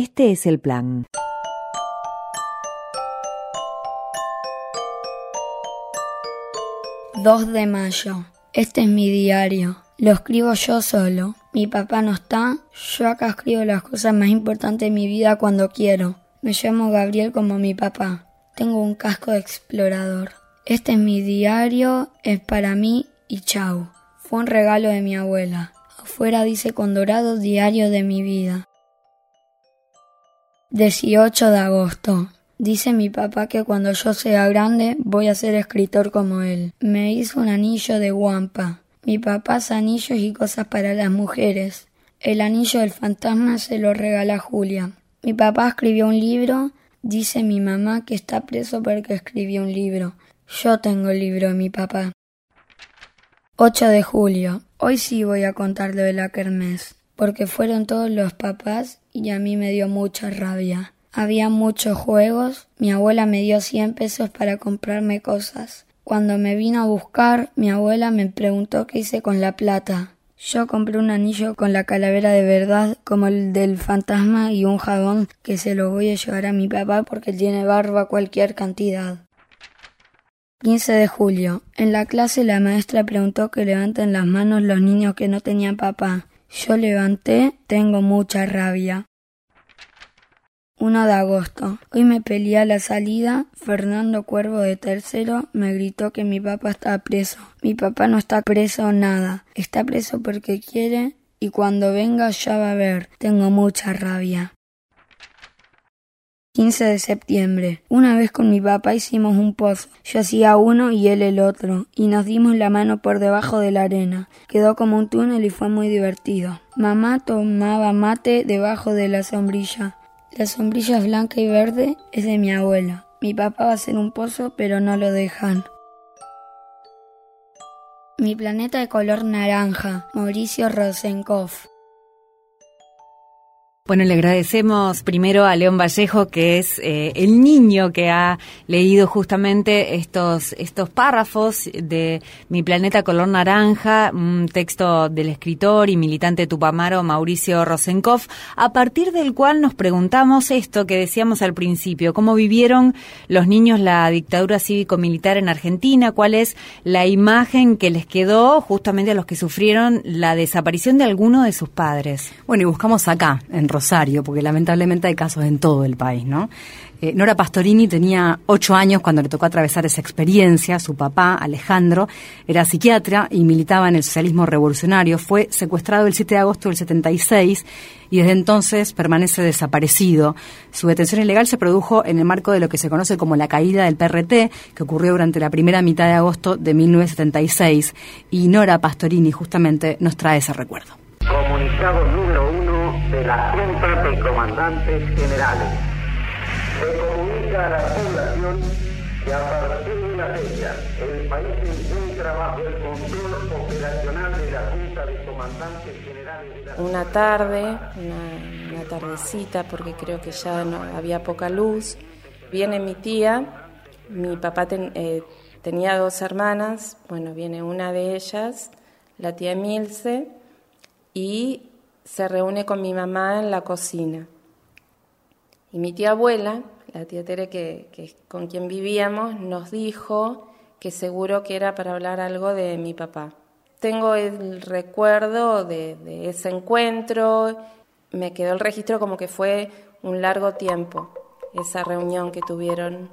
Este es el plan. ...2 de mayo. Este es mi diario. Lo escribo yo solo. Mi papá no está. Yo acá escribo las cosas más importantes de mi vida cuando quiero. Me llamo Gabriel como mi papá. Tengo un casco de explorador. Este es mi diario, es para mí y chau. Fue un regalo de mi abuela. Afuera dice con dorado diario de mi vida. 18 de agosto. Dice mi papá que cuando yo sea grande voy a ser escritor como él. Me hizo un anillo de guampa. Mi papá hace anillos y cosas para las mujeres. El anillo del fantasma se lo regala Julia. Mi papá escribió un libro. Dice mi mamá que está preso porque escribió un libro. Yo tengo el libro de mi papá. 8 de julio. Hoy sí voy a contar lo de la porque fueron todos los papás y a mí me dio mucha rabia. Había muchos juegos, mi abuela me dio cien pesos para comprarme cosas. Cuando me vino a buscar, mi abuela me preguntó qué hice con la plata. Yo compré un anillo con la calavera de verdad como el del fantasma y un jabón que se lo voy a llevar a mi papá porque tiene barba cualquier cantidad. 15 de julio. En la clase la maestra preguntó que levanten las manos los niños que no tenían papá. Yo levanté, tengo mucha rabia. 1 de agosto. Hoy me peleé a la salida. Fernando Cuervo de tercero me gritó que mi papá está preso. Mi papá no está preso nada. Está preso porque quiere y cuando venga ya va a ver. Tengo mucha rabia. 15 de septiembre. Una vez con mi papá hicimos un pozo. Yo hacía uno y él el otro, y nos dimos la mano por debajo de la arena. Quedó como un túnel y fue muy divertido. Mamá tomaba mate debajo de la sombrilla. La sombrilla blanca y verde es de mi abuela. Mi papá va a hacer un pozo, pero no lo dejan. Mi planeta de color naranja, Mauricio Rosenkopf. Bueno, le agradecemos primero a León Vallejo, que es eh, el niño que ha leído justamente estos, estos párrafos de Mi planeta color naranja, un texto del escritor y militante tupamaro Mauricio Rosenkopf, a partir del cual nos preguntamos esto que decíamos al principio, cómo vivieron los niños la dictadura cívico-militar en Argentina, cuál es la imagen que les quedó justamente a los que sufrieron la desaparición de alguno de sus padres. Bueno, y buscamos acá, en Rosario, porque lamentablemente hay casos en todo el país. Eh, Nora Pastorini tenía ocho años cuando le tocó atravesar esa experiencia. Su papá, Alejandro, era psiquiatra y militaba en el socialismo revolucionario. Fue secuestrado el 7 de agosto del 76 y desde entonces permanece desaparecido. Su detención ilegal se produjo en el marco de lo que se conoce como la caída del PRT, que ocurrió durante la primera mitad de agosto de 1976. Y Nora Pastorini justamente nos trae ese recuerdo. Comunicado número uno de la Junta de Comandantes Generales. Se comunica a la población que a partir de la fecha el país encuentra bajo el control operacional de la Junta de Comandantes Generales de la Una tarde, una, una tardecita, porque creo que ya no había poca luz, viene mi tía, mi papá ten, eh, tenía dos hermanas, bueno, viene una de ellas, la tía Milce, y se reúne con mi mamá en la cocina. Y mi tía abuela, la tía Tere que, con quien vivíamos, nos dijo que seguro que era para hablar algo de mi papá. Tengo el recuerdo de, de ese encuentro, me quedó el registro como que fue un largo tiempo, esa reunión que tuvieron.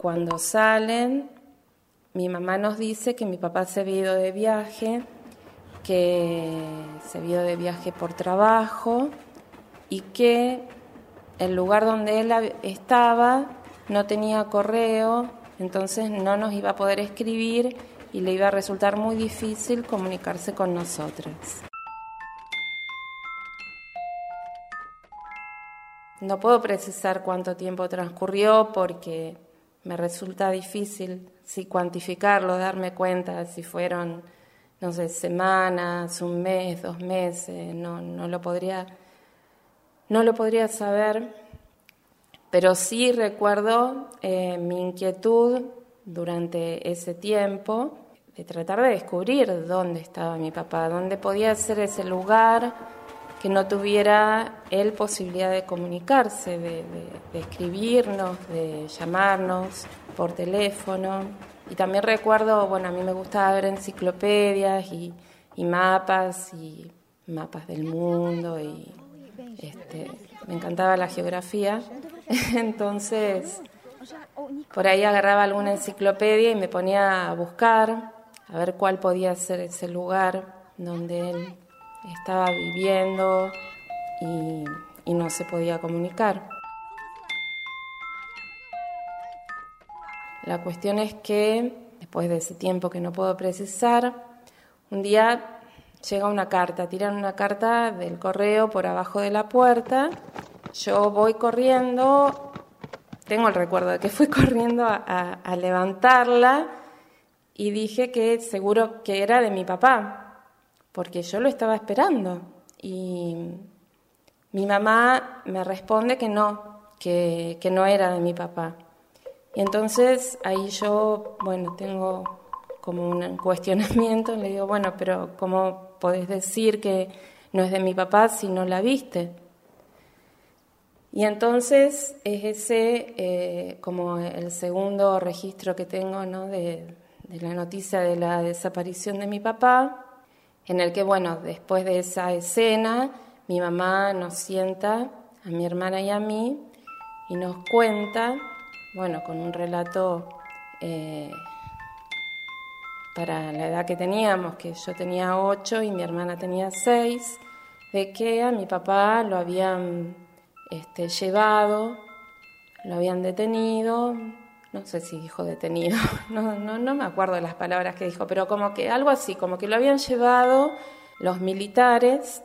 Cuando salen, mi mamá nos dice que mi papá se había ido de viaje, que se ido de viaje por trabajo y que el lugar donde él estaba no tenía correo, entonces no nos iba a poder escribir y le iba a resultar muy difícil comunicarse con nosotras. No puedo precisar cuánto tiempo transcurrió porque me resulta difícil si cuantificarlo, darme cuenta si fueron, no sé, semanas, un mes, dos meses, no, no lo podría no lo podría saber, pero sí recuerdo eh, mi inquietud durante ese tiempo de tratar de descubrir dónde estaba mi papá, dónde podía ser ese lugar que no tuviera él posibilidad de comunicarse, de, de, de escribirnos, de llamarnos por teléfono. Y también recuerdo, bueno, a mí me gustaba ver enciclopedias y, mapas y mapas del mundo y este, me encantaba la geografía, [laughs] entonces por ahí agarraba alguna enciclopedia y me ponía a buscar, a ver cuál podía ser ese lugar donde él estaba viviendo y no se podía comunicar. La cuestión es que, después de ese tiempo que no puedo precisar, un día llega una carta, tiran una carta del correo por abajo de la puerta, yo voy corriendo, tengo el recuerdo de que fui [laughs] corriendo a, levantarla y dije que seguro que era de mi papá, porque yo lo estaba esperando. Y mi mamá me responde que no, que no era de mi papá. Y entonces ahí yo, bueno, tengo como un [laughs] cuestionamiento, le digo, bueno, pero ¿cómo podés decir que no es de mi papá si no la viste? Y entonces es ese eh, como el segundo registro que tengo ¿no? de, de la noticia de la desaparición de mi papá, en el que, bueno, después de esa escena, mi mamá nos sienta, a mi hermana y a mí, y nos cuenta, bueno, con un relato eh, para la edad que teníamos, que yo tenía ocho y mi hermana tenía seis, de que a mi papá lo habían este, llevado, lo habían detenido, no sé si dijo detenido, [laughs] no, no, me acuerdo las palabras que dijo, pero como que algo así, como que lo habían llevado los militares,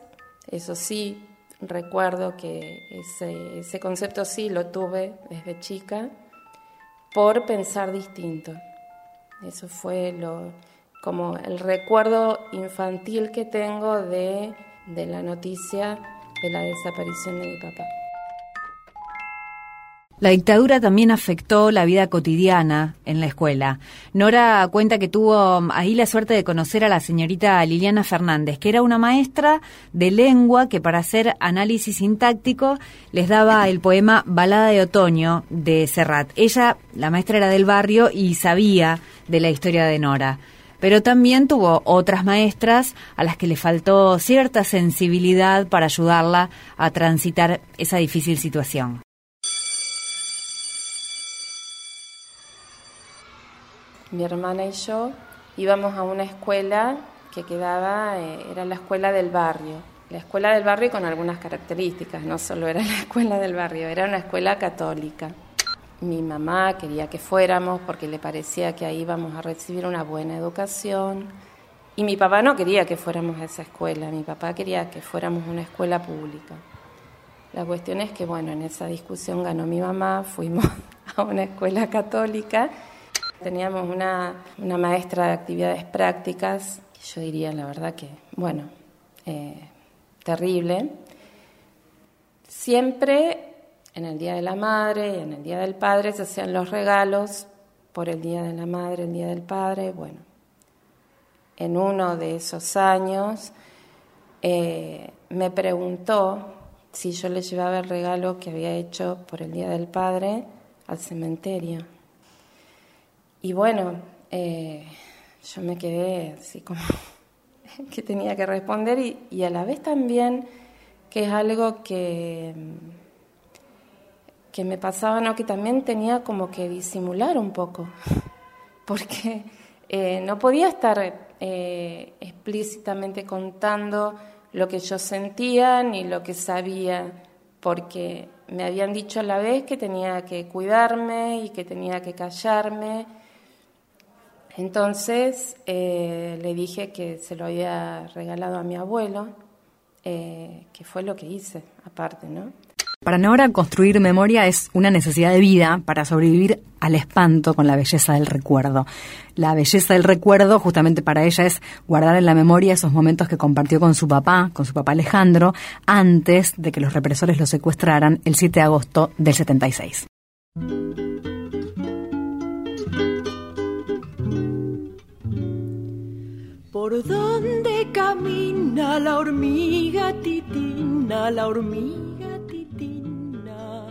eso sí, recuerdo que ese concepto sí lo tuve desde chica, por pensar distinto. Eso fue lo, como el recuerdo infantil que tengo de, de la noticia de la desaparición de mi papá. La dictadura también afectó la vida cotidiana en la escuela. Nora cuenta que tuvo ahí la suerte de conocer a la señorita Liliana Fernández, que era una maestra de lengua que para hacer análisis sintáctico les daba el poema Balada de Otoño de Serrat. Ella, la maestra era del barrio y sabía de la historia de Nora. pero también tuvo otras maestras a las que le faltó cierta sensibilidad para ayudarla a transitar esa difícil situación. Mi hermana y yo íbamos a una escuela que quedaba, eh, era la escuela del barrio. La escuela del barrio con algunas características, no solo era [laughs] la escuela del barrio, era una escuela católica. Mi mamá quería que fuéramos porque le parecía que ahí íbamos a recibir una buena educación. Y mi papá no quería que fuéramos a esa escuela, mi papá quería que fuéramos a una escuela pública. La cuestión es que, bueno, en esa discusión ganó mi mamá, fuimos [laughs] a una escuela católica Teníamos una, maestra de actividades prácticas, yo diría la verdad que, bueno, eh, terrible. Siempre en el Día de la Madre en el Día del Padre se hacían los regalos por el Día de la Madre, el Día del Padre. Bueno, en uno de esos años eh, me preguntó si yo le llevaba el regalo que había hecho por el Día del Padre al cementerio. Y bueno, eh, yo me quedé así como [laughs] que tenía que responder y, a la vez también que es algo que, que me pasaba, ¿no? que también tenía como que disimular un poco, [laughs] porque eh, no podía estar eh, explícitamente contando lo que yo sentía ni lo que sabía, porque me habían dicho a la vez que tenía que cuidarme y que tenía que callarme entonces eh, le dije que se lo había regalado a mi abuelo, eh, que fue lo que hice, aparte, ¿no? Para Nora, construir memoria es una necesidad de vida para sobrevivir al espanto con la belleza del recuerdo. La belleza del recuerdo, justamente para ella, es guardar en la memoria esos momentos que compartió con su papá, con su papá Alejandro, antes de que los represores lo secuestraran el 7 de agosto del 76. ¿Por dónde camina la hormiga titina, la hormiga titina?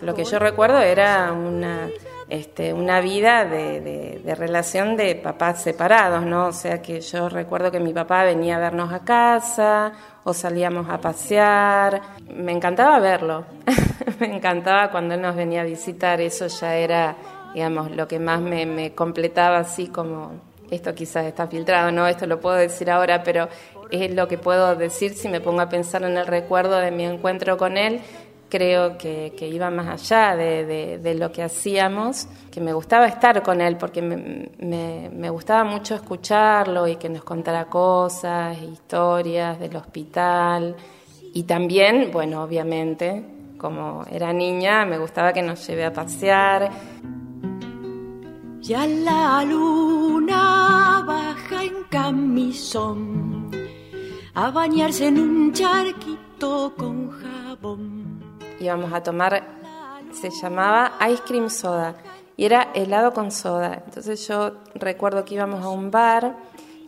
Lo que yo recuerdo era una, este, una vida de, de, relación de papás separados, ¿no? O sea que yo recuerdo que mi papá venía a vernos a casa o salíamos a pasear. Me encantaba verlo, [laughs] me encantaba cuando él nos venía a visitar, eso ya era, digamos, lo que más me, me completaba así como esto quizás está filtrado, no, esto lo puedo decir ahora, pero es lo que puedo decir si me pongo a pensar en el recuerdo de mi encuentro con él. Creo que, iba más allá de, lo que hacíamos, que me gustaba estar con él porque me, me gustaba mucho escucharlo y que nos contara cosas, historias del hospital. Y también, bueno, obviamente, como era niña, me gustaba que nos lleve a pasear. Ya la luna baja en camisón a bañarse en un charquito con jabón. Íbamos a tomar, se llamaba ice cream soda y era helado con soda. Entonces yo recuerdo que íbamos a un bar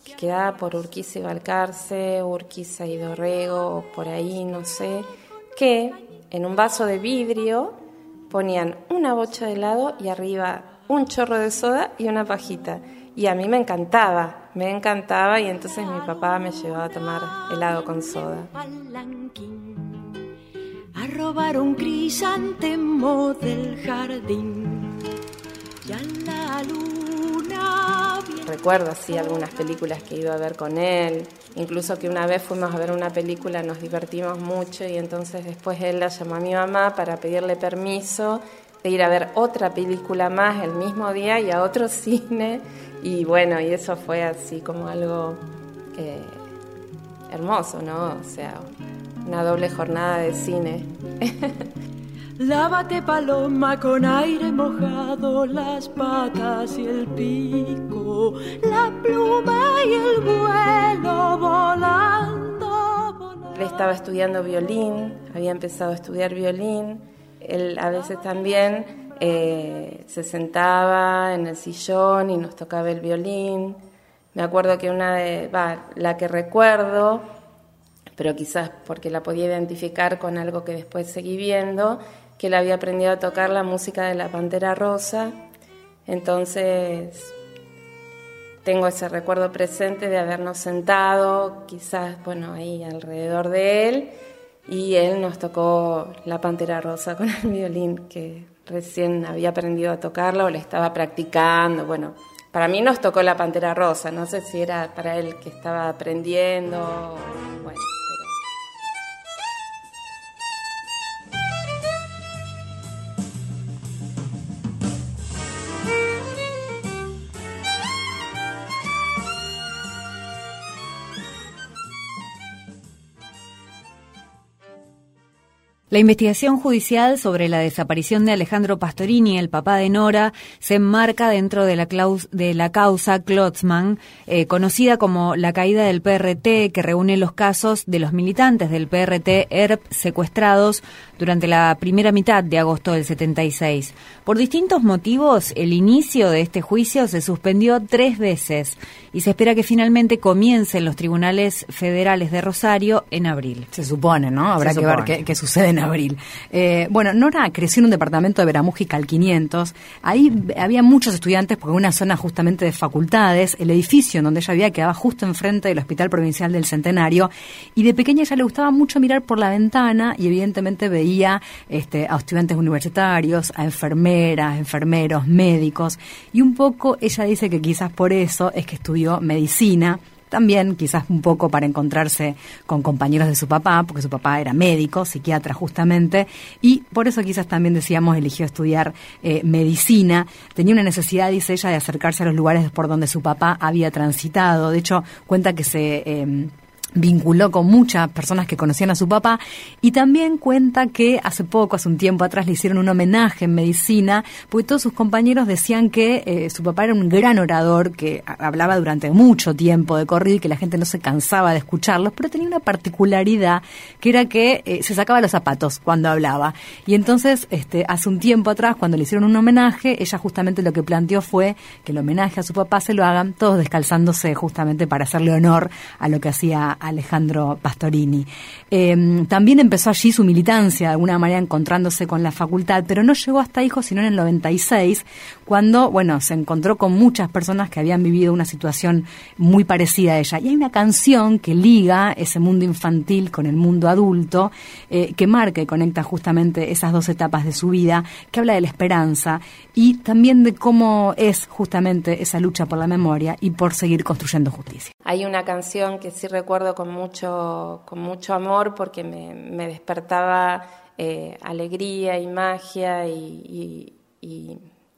que quedaba por Urquiza y Balcarce, Urquiza y Dorrego, o por ahí, no sé, que en un vaso de vidrio ponían una bocha de helado y arriba un chorro de soda y una pajita. Y a mí me encantaba, me encantaba y entonces mi papá me llevaba a tomar helado con soda. A robar un crisantemo del jardín. Ya la luna. Recuerdo así algunas películas que iba a ver con él, incluso que una vez fuimos a ver una película, nos divertimos mucho y entonces después él la llamó a mi mamá para pedirle permiso de ir a ver otra película más el mismo día y a otro [laughs] cine. Y bueno, y eso fue así como algo eh, hermoso, ¿no? O sea, una doble jornada de cine. [laughs] Lávate paloma con aire mojado, las patas y el pico, la pluma y el vuelo volando. estaba estudiando violín, había empezado a estudiar violín él a veces también eh, se sentaba en el sillón y nos tocaba el violín. Me acuerdo que una de, va, la que recuerdo, pero quizás porque la podía identificar con algo que después seguí viendo, que él había aprendido a tocar la música de la Pantera Rosa. Entonces, tengo ese recuerdo presente de habernos sentado, quizás, bueno, ahí alrededor de él, y él nos tocó la Pantera Rosa con el violín, que recién había aprendido a tocarla o le estaba practicando, bueno, para mí nos tocó la Pantera Rosa, no sé si era para él que estaba aprendiendo, bueno. La investigación judicial sobre la desaparición de Alejandro Pastorini, el papá de Nora, se enmarca dentro de la, de la causa Klotzmann, eh, conocida como la caída del PRT, que reúne los casos de los militantes del PRT ERP secuestrados durante la primera mitad de agosto del 76. Por distintos motivos, el inicio de este juicio se suspendió tres veces y se espera que finalmente comience en los tribunales federales de Rosario en abril. Se supone, ¿no? Habrá que ver qué, qué sucede en abril. Eh, bueno, Nora creció en un departamento de Veramújica al 500. Ahí había muchos estudiantes porque una zona justamente de facultades. El edificio en donde ella vivía quedaba justo enfrente del Hospital Provincial del Centenario. Y de pequeña ella le gustaba mucho mirar por la ventana y evidentemente veía este, a estudiantes universitarios, a enfermeras, enfermeros, médicos. Y un poco ella dice que quizás por eso es que estudió medicina también quizás un poco para encontrarse con compañeros de su papá, porque su papá era médico, psiquiatra justamente, y por eso quizás también decíamos eligió estudiar eh, medicina. Tenía una necesidad, dice ella, de acercarse a los lugares por donde su papá había transitado. De hecho, cuenta que se... Eh, vinculó con muchas personas que conocían a su papá y también cuenta que hace poco, hace un tiempo atrás, le hicieron un homenaje en medicina, porque todos sus compañeros decían que eh, su papá era un gran orador, que hablaba durante mucho tiempo de corrido y que la gente no se cansaba de escucharlos, pero tenía una particularidad que era que eh, se sacaba los zapatos cuando hablaba. Y entonces, este, hace un tiempo atrás, cuando le hicieron un homenaje, ella justamente lo que planteó fue que el homenaje a su papá se lo hagan todos descalzándose justamente para hacerle honor a lo que hacía Alejandro Pastorini. Em, también empezó allí su militancia, de alguna manera encontrándose con la facultad, pero no llegó hasta hijo sino en el 96, cuando, bueno, se encontró con muchas personas que habían vivido una situación muy parecida a ella. Y hay una canción que liga ese mundo infantil con el mundo adulto, eh, que marca y conecta justamente esas dos etapas de su vida, que habla de la esperanza y también de cómo es justamente esa lucha por la memoria y por seguir construyendo justicia. Hay una canción que sí recuerdo con mucho, con mucho amor porque me, despertaba eh, alegría y magia y,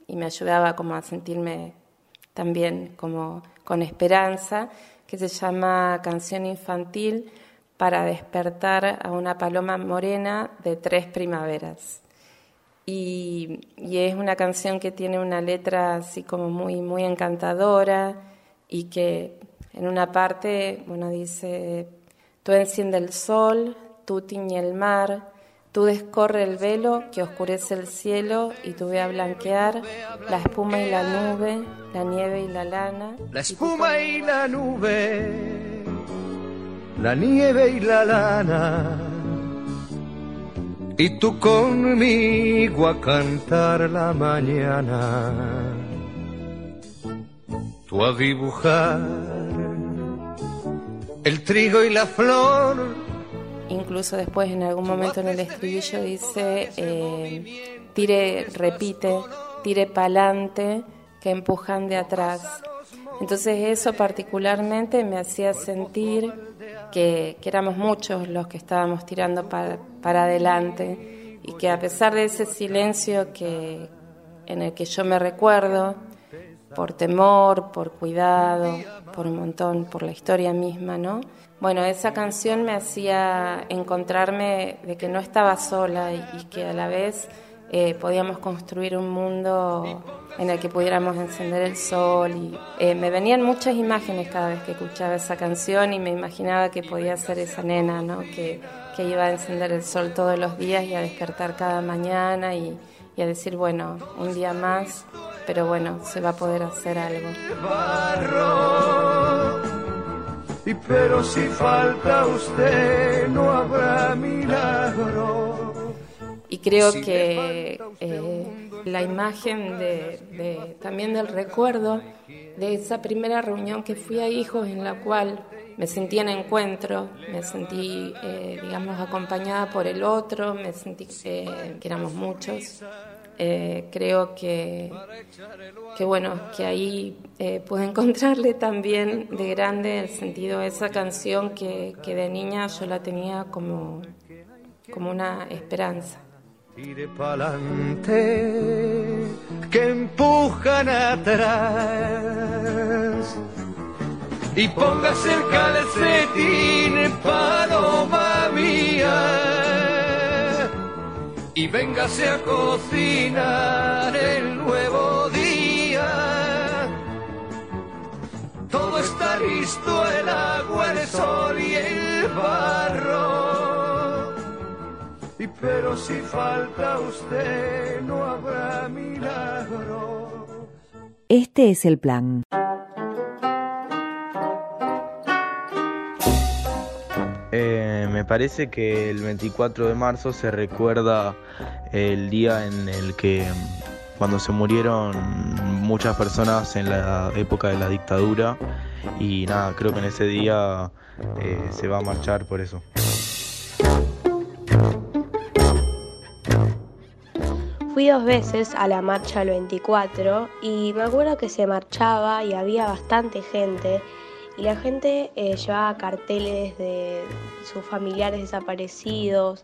me ayudaba como a sentirme también como con esperanza, que se llama Canción Infantil para despertar a una paloma morena de tres primaveras. Y, y, es una canción que tiene una letra así como muy, muy encantadora y que en una parte, bueno, dice, tú enciende el sol, tú tiñe el mar, tú descorre el velo que oscurece el cielo y tú ve a blanquear la espuma y la nube, la nieve y la lana. La espuma y, la nube, la nieve y la lana. Y tú conmigo a cantar la mañana, tú a dibujar el trigo y la flor. Incluso después en algún momento en el estribillo dice, eh, tire, repite, tire pa'lante que empujan de atrás. Entonces eso particularmente me hacía sentir que, éramos muchos los que estábamos tirando para, para adelante y que a pesar de ese silencio que, en el que yo me recuerdo, por temor, por cuidado, por un montón, por la historia misma, ¿no? Bueno, esa canción me hacía encontrarme de que no estaba sola y, que a la vez eh, podíamos construir un mundo en el que pudiéramos encender el sol y eh, me venían muchas imágenes cada vez que escuchaba esa canción y me imaginaba que podía ser esa nena, ¿no? Que, que iba a encender el sol todos los días y a despertar cada mañana y, y a decir, bueno, un día más pero bueno, se va a poder hacer algo. Y pero si falta usted, no habrá milagro. Y creo que eh, la imagen de, también del recuerdo de esa primera reunión que fui a Hijos en la cual me sentí en encuentro, me sentí, eh, digamos, acompañada por el otro, me sentí eh, que éramos muchos. Eh, creo que, que, bueno, que ahí pude [laughs] encontrarle también de grande el sentido de esa canción que, que de niña yo la tenía como, como una esperanza. Tire pa'lante, que empujan atrás y ponga cerca del cetín paloma mía y véngase a cocinar el nuevo día. Todo está listo, el agua, el sol y el barro. Y pero si falta usted, no habrá milagro. Este es el plan. Eh, me parece que el 24 de marzo se recuerda el día en el que cuando se murieron muchas personas en la época de la dictadura y nada, creo que en ese día eh, se va a marchar por eso. Fui dos veces a la marcha del 24 y me acuerdo que se marchaba y había bastante gente y la gente eh, llevaba carteles de sus familiares desaparecidos,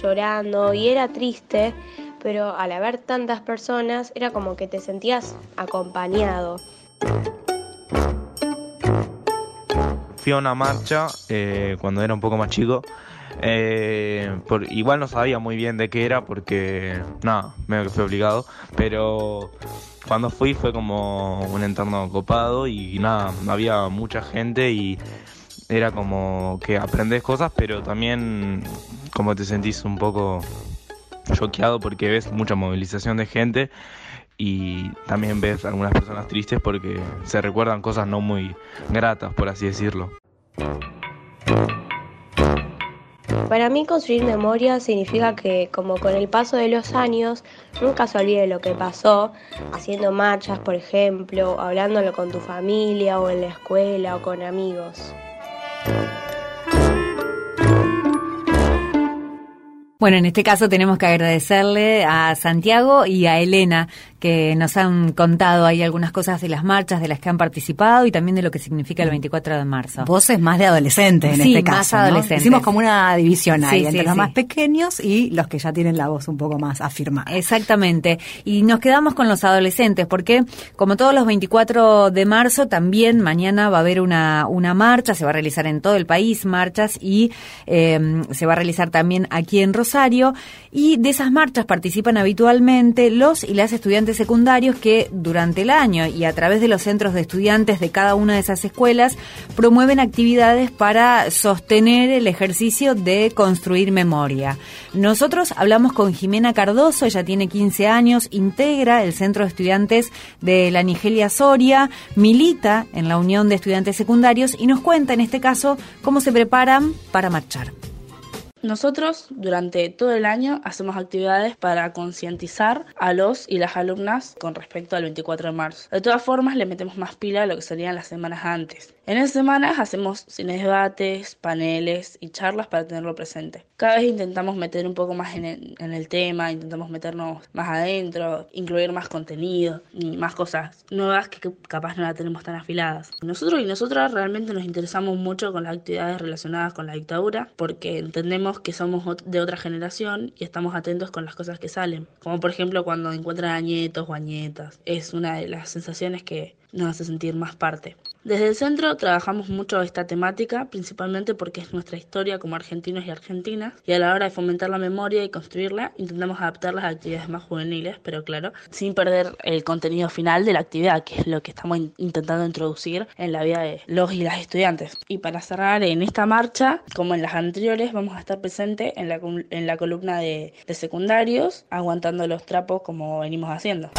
llorando y era triste, pero al haber tantas personas era como que te sentías acompañado. Fui a una marcha eh, cuando era un poco más chico. Eh, igual no sabía muy bien de qué era porque, nada, medio que fui obligado, pero cuando fui fue como un entorno copado y nada, había mucha gente y era como que aprendes cosas, pero también como te sentís un poco choqueado porque ves mucha movilización de gente y también ves algunas personas tristes porque se recuerdan cosas no muy gratas, por así decirlo. Para mí construir memoria significa que como con el paso de los años nunca se olvide lo que pasó, haciendo marchas por ejemplo, hablándolo con tu familia o en la escuela o con amigos. Bueno, en este caso tenemos que agradecerle a Santiago y a Elena que nos han contado ahí algunas cosas de las marchas de las que han participado y también de lo que significa el 24 de marzo. Voces más de adolescentes en este caso. Más adolescentes. Hicimos como una división ahí entre los más pequeños y los que ya tienen la voz un poco más afirmada. Exactamente. Y nos quedamos con los adolescentes porque, como todos los 24 de marzo, también mañana va a haber una, una marcha, se va a realizar en todo el país marchas y eh, se va a realizar también aquí en Rosario. Y de esas marchas participan habitualmente los y las estudiantes secundarios que durante el año y a través de los centros de estudiantes de cada una de esas escuelas promueven actividades para sostener el ejercicio de construir memoria. Nosotros hablamos con Jimena Cardoso, ella tiene 15 años, integra el centro de estudiantes de la Nigelia Soria, milita en la Unión de Estudiantes Secundarios y nos cuenta en este caso cómo se preparan para marchar. Nosotros durante todo el año hacemos actividades para concientizar a los y las alumnas con respecto al 24 de marzo. De todas formas, le metemos más pila a lo que serían las semanas antes. En esas semanas hacemos cines debates, paneles y charlas para tenerlo presente. Cada vez intentamos meter un poco más en el, tema, intentamos meternos más adentro, incluir más contenido y más cosas nuevas que capaz no la tenemos tan afiladas. Nosotros y nosotras realmente nos interesamos mucho con las actividades relacionadas con la dictadura porque entendemos que somos de otra generación y estamos atentos con las cosas que salen. Como por ejemplo cuando encuentran a nietos o a nietas. Es una de las sensaciones que nos hace sentir más parte. Desde el centro trabajamos mucho esta temática, principalmente porque es nuestra historia como argentinos y argentinas, y a la hora de fomentar la memoria y construirla, intentamos adaptarlas a actividades más juveniles, pero claro, sin perder el contenido final de la actividad, que es lo que estamos intentando introducir en la vida de los y las estudiantes. Y para cerrar, en esta marcha, como en las anteriores, vamos a estar presentes en la, en la columna de, de secundarios, aguantando los trapos como venimos haciendo.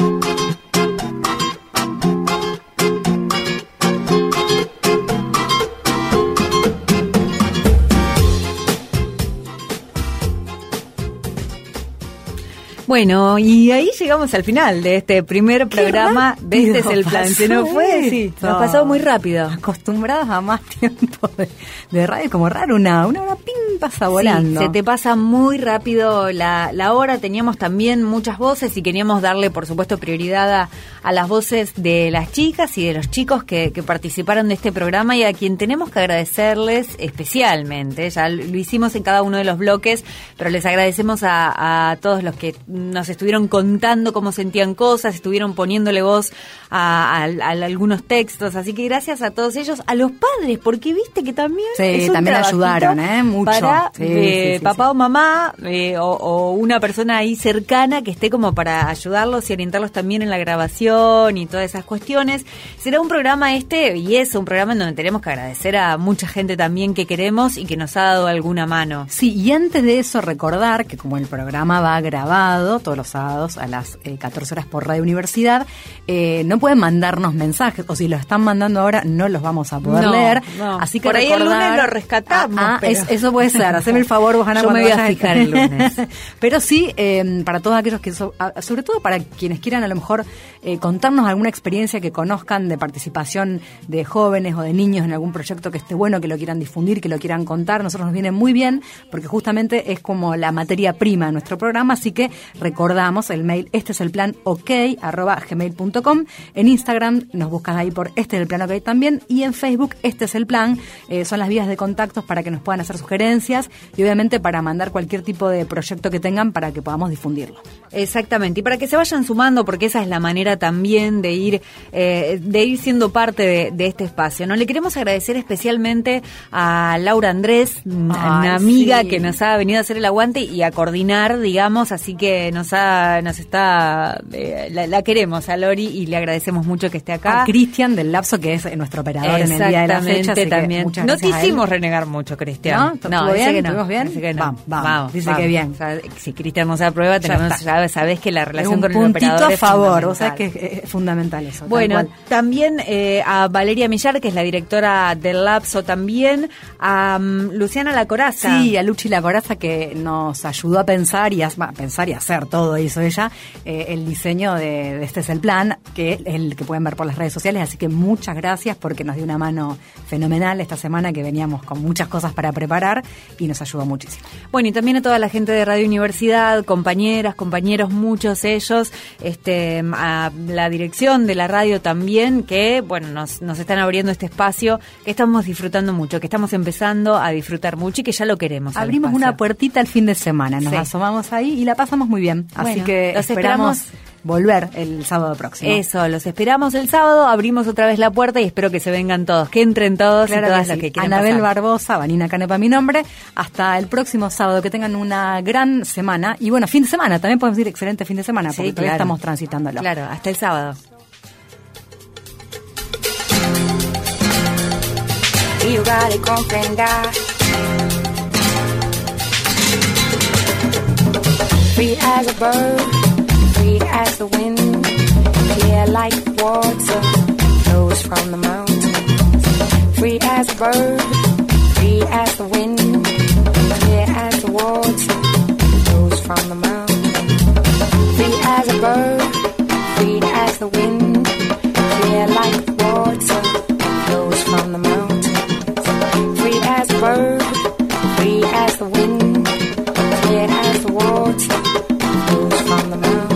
Bueno, y ahí llegamos al final de este primer programa de Este es el Plan. ¿Se nos fue? Sí, nos pasó muy rápido. Acostumbrados a más tiempo de, de radio, como raro, una, una hora pim pasa volando. Sí, se te pasa muy rápido la, la hora. Teníamos también muchas voces y queríamos darle, por supuesto, prioridad a, a las voces de las chicas y de los chicos que, que participaron de este programa y a quien tenemos que agradecerles especialmente. Ya lo hicimos en cada uno de los bloques, pero les agradecemos a, a todos los que nos estuvieron contando cómo sentían cosas, estuvieron poniéndole voz a, a- a algunos textos. Así que gracias a todos ellos, a los padres, porque viste que también. Sí, es un también ayudaron, ¿eh? Mucho. Para Sí, eh, sí, papá o mamá eh, o, o una persona ahí cercana que esté como para ayudarlos y orientarlos también en la grabación y todas esas cuestiones. Será un programa este y es un programa en donde tenemos que agradecer a mucha gente también que queremos y que nos ha dado alguna mano. Sí, y antes de eso recordar que como el programa va grabado todos los sábados a las eh, 14 horas por Radio Universidad, eh, no pueden mandarnos mensajes, o si los están mandando ahora no los vamos a poder No, leer. no. Así que Por ahí el lunes lo rescatamos, Ah, ah, pero- es- eso puede ser, haceme el favor, vos Ana, Yo me cuando voy a fijar el [laughs] lunes. pero sí, eh, para todos aquellos que, so- a- sobre todo para quienes quieran a lo mejor eh, contarnos alguna experiencia que conozcan de participación de jóvenes o de niños en algún proyecto que esté bueno, que lo quieran difundir, que lo quieran contar, nosotros nos viene muy bien porque justamente es como la materia prima de nuestro programa, así que recordamos el mail, este es el plan ok, arroba gmail.com, en Instagram nos buscas ahí por este es el plan ok también y en Facebook este es el plan, eh, son las vías de contactos para que nos puedan hacer sugerencias y obviamente para mandar cualquier tipo de proyecto que tengan para que podamos difundirlo. Exactamente, y para que se vayan sumando, porque esa es la manera también de ir, eh, de ir siendo parte de, de este espacio. ¿no? Le queremos agradecer especialmente a Laura Andrés, una amiga sí. que nos ha venido a hacer el aguante y a coordinar, digamos, así que nos ha, nos está, eh, la, la queremos a Lori y le agradecemos mucho que esté acá. A Cristian del Lapso, que es nuestro operador en el día de la fecha. también. No te hicimos renegar mucho, Cristian. ¿No? ¿Estuvo dice bien? que no. ¿Estuvimos bien? Dice que no. Vamos, vamos. Dice que bien. O sea, si Cristian nos aprueba, tenemos, ya sabes que la relación un con el operador a es favor, fundamental. sabés que es fundamental eso. Bueno, también eh, a Valeria Millar, que es la directora del Lapso también, a mm, Luciana Lacoraza. Sí, a Luchi La Coraza que nos ayudó a pensar y a, a pensar y hacer todo hizo ella eh, el diseño de, de este es el plan que es el que pueden ver por las redes sociales así que muchas gracias porque nos dio una mano fenomenal esta semana que veníamos con muchas cosas para preparar y nos ayudó muchísimo. Bueno, y también a toda la gente de Radio Universidad, compañeras, compañeros, muchos ellos, este, a la dirección de la radio también, que, bueno, nos, nos están abriendo este espacio que estamos disfrutando mucho, que estamos empezando a disfrutar mucho y que ya lo queremos. Abrimos una puertita el fin de semana, nos Sí. asomamos ahí y la pasamos muy bien. Así Bueno, que los esperamos, esperamos. Volver el sábado próximo. Eso, los esperamos el sábado, abrimos otra vez la puerta y espero que se vengan todos, que entren todos Claro y todas que las sí. que quieran Anabel pasar. Barbosa, Vanina Canepa, mi nombre. Hasta el próximo sábado. Que tengan una gran semana. Y bueno, fin de semana. También podemos decir excelente fin de semana Sí, porque todavía claro. estamos transitándolo. Claro, hasta el sábado. Comprenda. Free as a bird, free as the wind, clear like water flows from the mountains. Free as a bird, free as the wind, clear as the water flows from the mountains. Free as a bird, free as the wind, clear like water flows from the mountains. Free as a bird, free as the wind, clear as the water flows from the mountains.